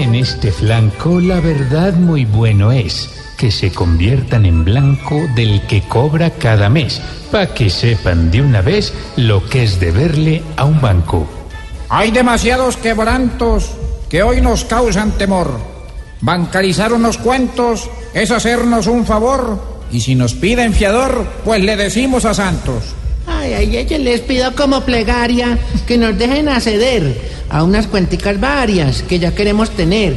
En este flanco, la verdad muy bueno es. Que se conviertan en blanco del que cobra cada mes, pa' que sepan de una vez lo que es deberle a un banco. Hay demasiados quebrantos que hoy nos causan temor. Bancarizar unos cuentos es hacernos un favor. Y si nos piden fiador, pues le decimos a Santos. Ay, ay, ay, yo les pido como plegaria que nos dejen acceder a unas cuenticas varias que ya queremos tener.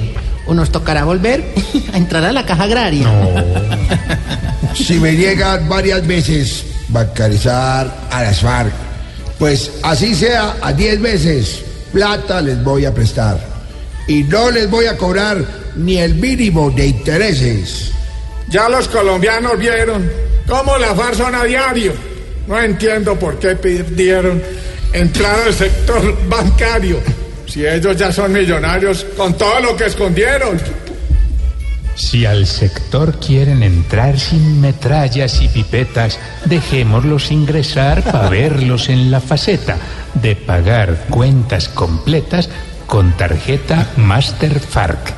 O nos tocará volver a entrar a la caja agraria. Si me llegan varias veces bancarizar a las FARC, pues así sea a 10 veces, plata les voy a prestar. Y no les voy a cobrar ni el mínimo de intereses. Ya los colombianos vieron cómo la FARC son a diario. No entiendo por qué pidieron entrar al sector bancario. Si ellos ya son millonarios con todo lo que escondieron. Si al sector quieren entrar sin metrallas y pipetas, dejémoslos ingresar para verlos en la faceta de pagar cuentas completas con tarjeta Master FARC.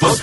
Voz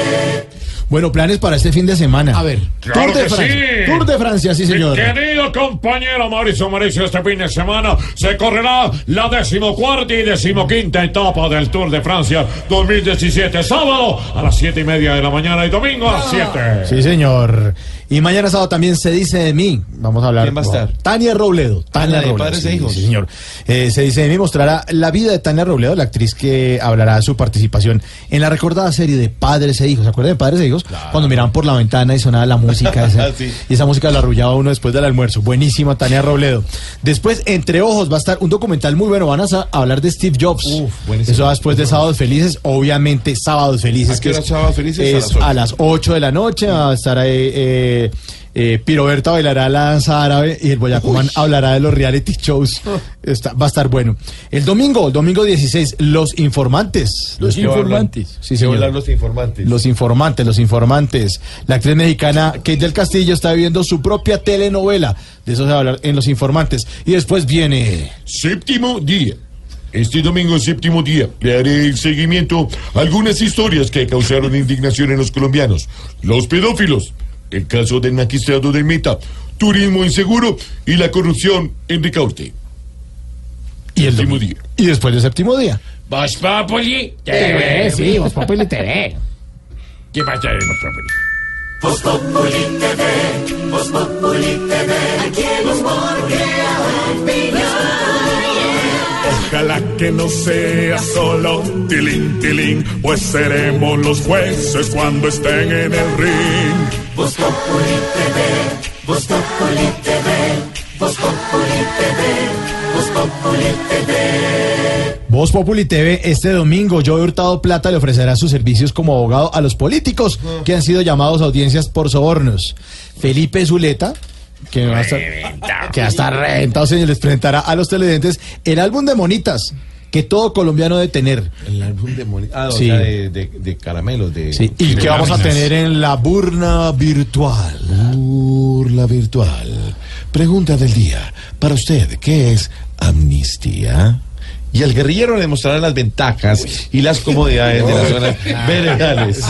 Bueno, planes para este fin de semana. A ver, Claro Tour de que Francia. sí. Tour de Francia, sí, señor. Mi querido compañero Mauricio Mauricio, este fin de semana se correrá la decimocuarta y decimoquinta etapa del Tour de Francia 2017. Sábado a las siete y media de la mañana y domingo a las siete. Sí, señor. Y mañana sábado también se dice de mí. Vamos a hablar. ¿Quién va a estar? Tania Robledo. Tania la de Robledo. Padres e sí, Hijos. sí, señor. Eh, se dice de mí mostrará la vida de Tania Robledo, la actriz que hablará de su participación en la recordada serie de Padres e Hijos. ¿Se acuerdan de Padres e Hijos? Cuando miraban por la ventana y sonaba la música. esa, Sí. Y esa música la arrullaba uno después del almuerzo. Buenísima, Tania Robledo. Después, entre ojos, va a estar un documental muy bueno. Van a hablar de Steve Jobs. buenísimo. Eso va después de Sábados Felices. Obviamente, Sábados Felices. ¿A qué que hora es- Sábados Felices? A es las ocho. a las 8 de la noche. Va a estar ahí. Eh, eh, Piroberta bailará la danza árabe y el Boyacomán hablará de los reality shows. Está- va a estar bueno. El domingo, el domingo 16, Los Informantes. Los ¿De qué va a hablar? informantes. Sí, ¿Qué señor. hablar los informantes? Los informantes, los informantes. La actriz mexicana Kate del Castillo está viviendo su propia telenovela. De eso se va a hablar en Los Informantes. Y después viene. Séptimo día. Este domingo séptimo día le haré el seguimiento a algunas historias que causaron indignación en los colombianos. Los pedófilos, el caso del magistrado del Meta, turismo inseguro y la corrupción en Ricaurte. Y el Séptimo día. Y después del séptimo día. Voz Populi TV, sí, Voz Populi TV. ¿Qué pasa en Voz Populi? Voz Populi TV, Voz Populi TV, aquí en Ojalá que no sea solo tilín, tilín, pues seremos los jueces cuando estén en el ring. Voz Populi TV, Voz Populi TV, Voz Populi TV, Voz Populi TV. Voz Populi TV, este domingo, Joe Hurtado Plata le ofrecerá sus servicios como abogado a los políticos que han sido llamados a audiencias por sobornos. Felipe Zuleta, que va a estar, que va a estar reventado, señor, les presentará a los televidentes el álbum de monitas que todo colombiano debe tener. El álbum de Moni- Ah, o Sí. sea, de, de, de caramelos. De, Sí, y que vamos a tener en la burna virtual. Burla virtual. Pregunta del día. Para usted, ¿qué es amnistía? Y el guerrillero le mostrará las ventajas y las comodidades de las zonas veredales.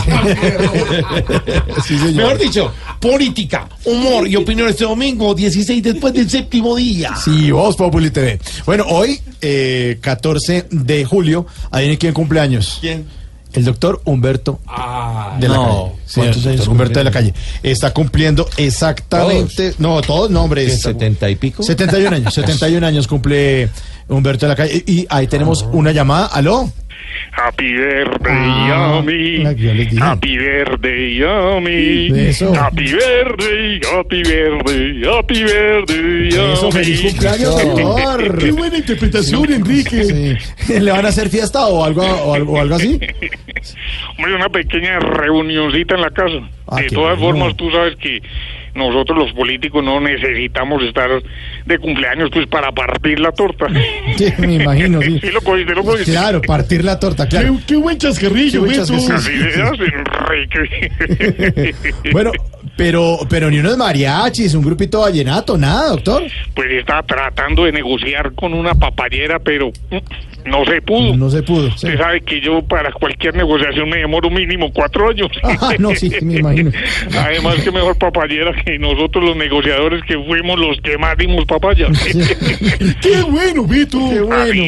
Mejor dicho, política, humor y opinión este domingo, 16 después del séptimo día. Sí, Voz Populi TV. Bueno, hoy, eh, 14 de julio, adivinen quién cumpleaños. ¿Quién? El doctor Humberto de la no. calle. Sí, ¿Cuántos el años Humberto de la calle. Está cumpliendo exactamente. No, todos nombres. ¿Setenta y pico? 71 años. 71 años cumple Humberto de la calle. Y ahí tenemos una llamada. ¿Aló? Happy birthday, Ah, yummy. Happy birthday, yummy. Eso. Happy birthday, happy birthday, happy birthday, yummy. Eso, feliz cumpleaños, doctor. Qué buena interpretación, Enrique. Sí. ¿Le van a hacer fiesta o algo, o algo, o algo así? Hombre, una pequeña reunioncita en la casa. Ah, de todas bueno. formas, tú sabes que nosotros los políticos no necesitamos estar de cumpleaños pues para partir la torta. Sí, me imagino, sí. Sí, lo cogiste, lo cogiste. Claro, partir la torta, claro. Qué, qué buen chascarrillo, Qué buen chascarrillo. Bueno, pero, pero ni unos mariachis, un grupito vallenato, nada, doctor. Pues está tratando de negociar con una papayera, pero no se pudo. No se pudo. sí. Usted sabe que yo para cualquier negociación me demoro mínimo cuatro años. Ah, no, sí, me imagino. Además que mejor papayera que nosotros los negociadores que fuimos los que más dimos papaya. Qué bueno, Beto. Qué bueno.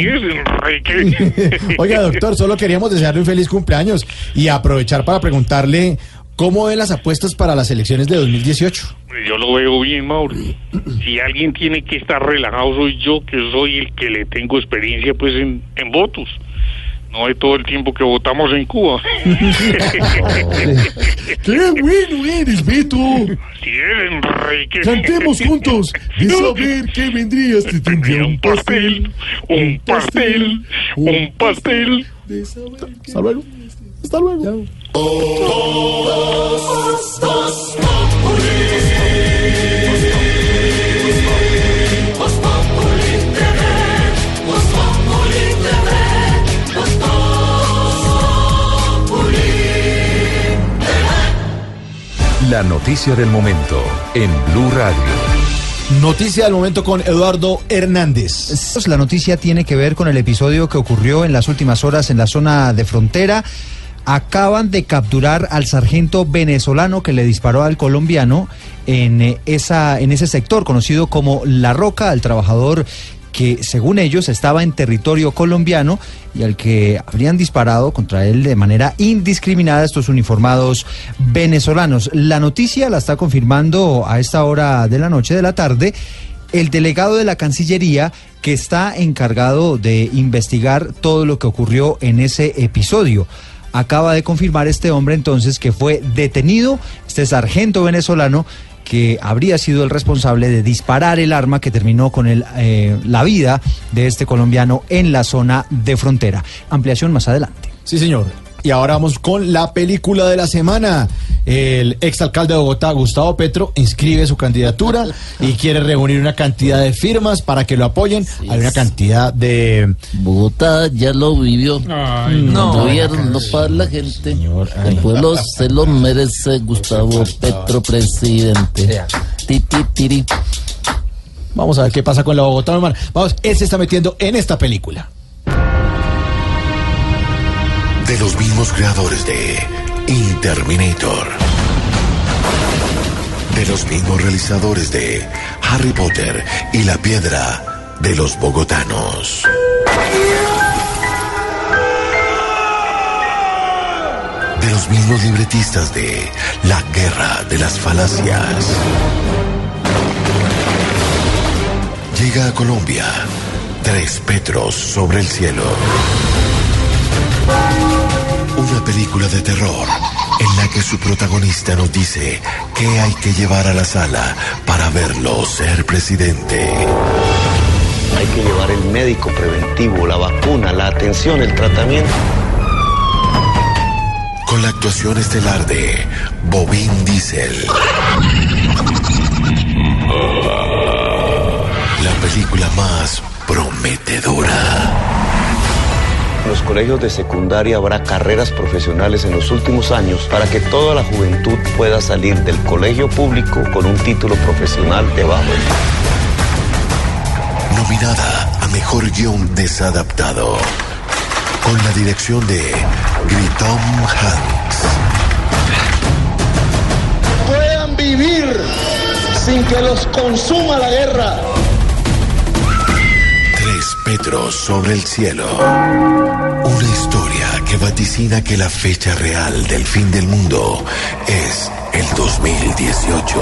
Es. Oiga, doctor, solo queríamos desearle un feliz cumpleaños y aprovechar para preguntarle cómo ven las apuestas para las elecciones de 2018. Yo lo veo bien, Mauro. Si alguien tiene que estar relajado soy yo, que soy el que le tengo experiencia pues en, en votos. No de todo el tiempo que votamos en Cuba. Qué bueno eres, Beto. Es, Enrique. Cantemos juntos. De saber que vendrías te tendría un pastel. Un pastel, un pastel. Hasta luego. Hasta luego. La noticia del momento en Blue Radio. Noticia del momento con Eduardo Hernández. La noticia tiene que ver con el episodio que ocurrió en las últimas horas en la zona de frontera. Acaban de capturar al sargento venezolano que le disparó al colombiano en, eh, esa, en ese sector conocido como La Roca, al trabajador que según ellos estaba en territorio colombiano y al que habrían disparado contra él de manera indiscriminada estos uniformados venezolanos. La noticia la está confirmando a esta hora de la noche de la tarde el delegado de la Cancillería que está encargado de investigar todo lo que ocurrió en ese episodio. Acaba de confirmar este hombre entonces que fue detenido, este sargento venezolano que habría sido el responsable de disparar el arma que terminó con el, eh, la vida de este colombiano en la zona de frontera. Ampliación más adelante. Sí, señor. Y ahora vamos con la película de la semana. El exalcalde de Bogotá, Gustavo Petro, inscribe su candidatura y quiere reunir una cantidad de firmas para que lo apoyen. Hay una cantidad de... Bogotá ya lo vivió. Ay, no, no. gobierno para la gente. El pueblo se lo merece, Gustavo Petro, presidente. Ti, ti, tiri. Vamos a ver qué pasa con la Bogotá normal. Vamos, él se está metiendo en esta película. De los mismos creadores de Interminator. De los mismos realizadores de Harry Potter y la piedra de los bogotanos. De los mismos libretistas de La Guerra de las Falacias. Llega a Colombia Tres Petros sobre el cielo. Una película de terror en la que su protagonista nos dice qué hay que llevar a la sala para verlo ser presidente. Hay que llevar el médico preventivo, la vacuna, la atención, el tratamiento. Con la actuación estelar de Bobín Diesel. La película más prometedora. En los colegios de secundaria habrá carreras profesionales en los últimos años para que toda la juventud pueda salir del colegio público con un título profesional de bajo. Nominada a Mejor Guión Desadaptado. Con la dirección de Gritom Hanks. puedan vivir sin que los consuma la guerra. Tres Petros sobre el cielo. Una historia que va vaticina que la fecha real del fin del mundo es el 2018.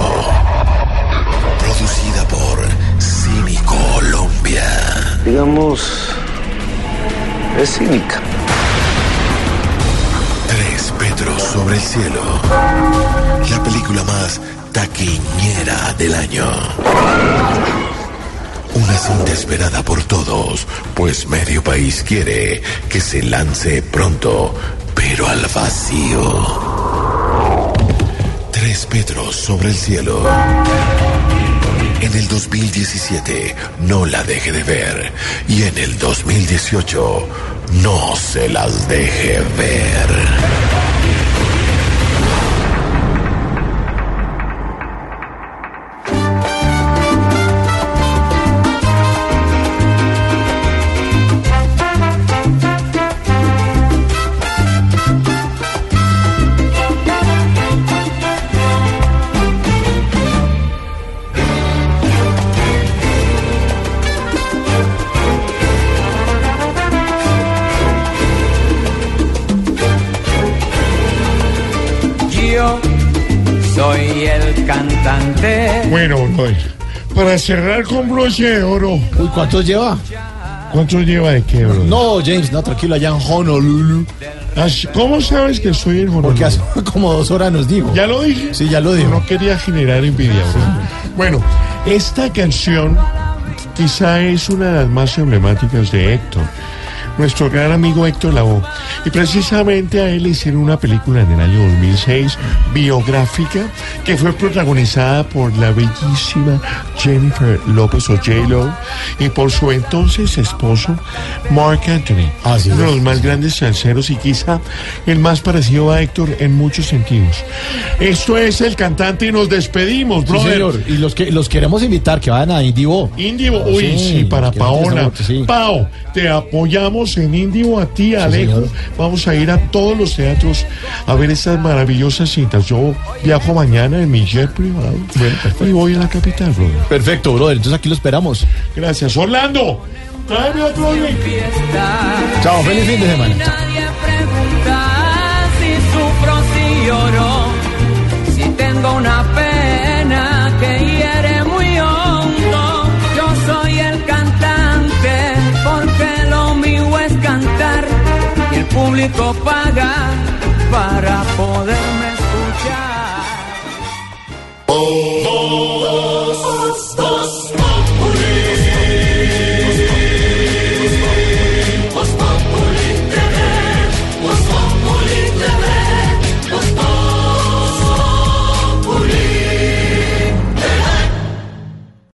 Producida por Cine Colombia. Digamos, es cínica. Tres Petros sobre el cielo. La película más taquiñera del año. Una cinta esperada por todos, pues medio país quiere que se lance pronto, pero al vacío. Tres Petros sobre el cielo. En el 2017 no la deje de ver y en el 2018 no se las deje ver. Bueno, brother, para cerrar con broche de oro. Uy, ¿cuántos lleva? ¿Cuántos lleva de qué, bro? No, James, no, tranquilo, allá en Honolulu. ¿Cómo sabes que estoy en Honolulu? Porque hace como dos horas nos dijo. ¿Ya lo dije? Sí, ya lo dijo. No quería generar envidia, bro. Bueno, esta canción quizá es una de las más emblemáticas de Héctor. Nuestro gran amigo Héctor Lavoe. Y precisamente a él le hicieron una película en el año 2006, biográfica, que fue protagonizada por la bellísima Jennifer López o J-Lo y por su entonces esposo Mark Anthony. uno de los más grandes salseros y quizá el más parecido a Héctor en muchos sentidos. Esto es el cantante y nos despedimos, Sí, brother. señor. Y los que los queremos invitar que vayan a Indivo. Indivo, uy, sí, para los queremos Paola. sí. Pao, te apoyamos en Indivo, a ti, Alejo. Vamos a ir a todos los teatros a ver estas maravillosas cintas. Yo viajo mañana en mi jet privado y voy a la capital, brother. Perfecto, brother. Entonces aquí lo esperamos. Gracias. Orlando, tráeme otro link. Chao, feliz fin de semana. Nadie pregunta si sufro, si lloro, si tengo una pena público paga para poderme escuchar.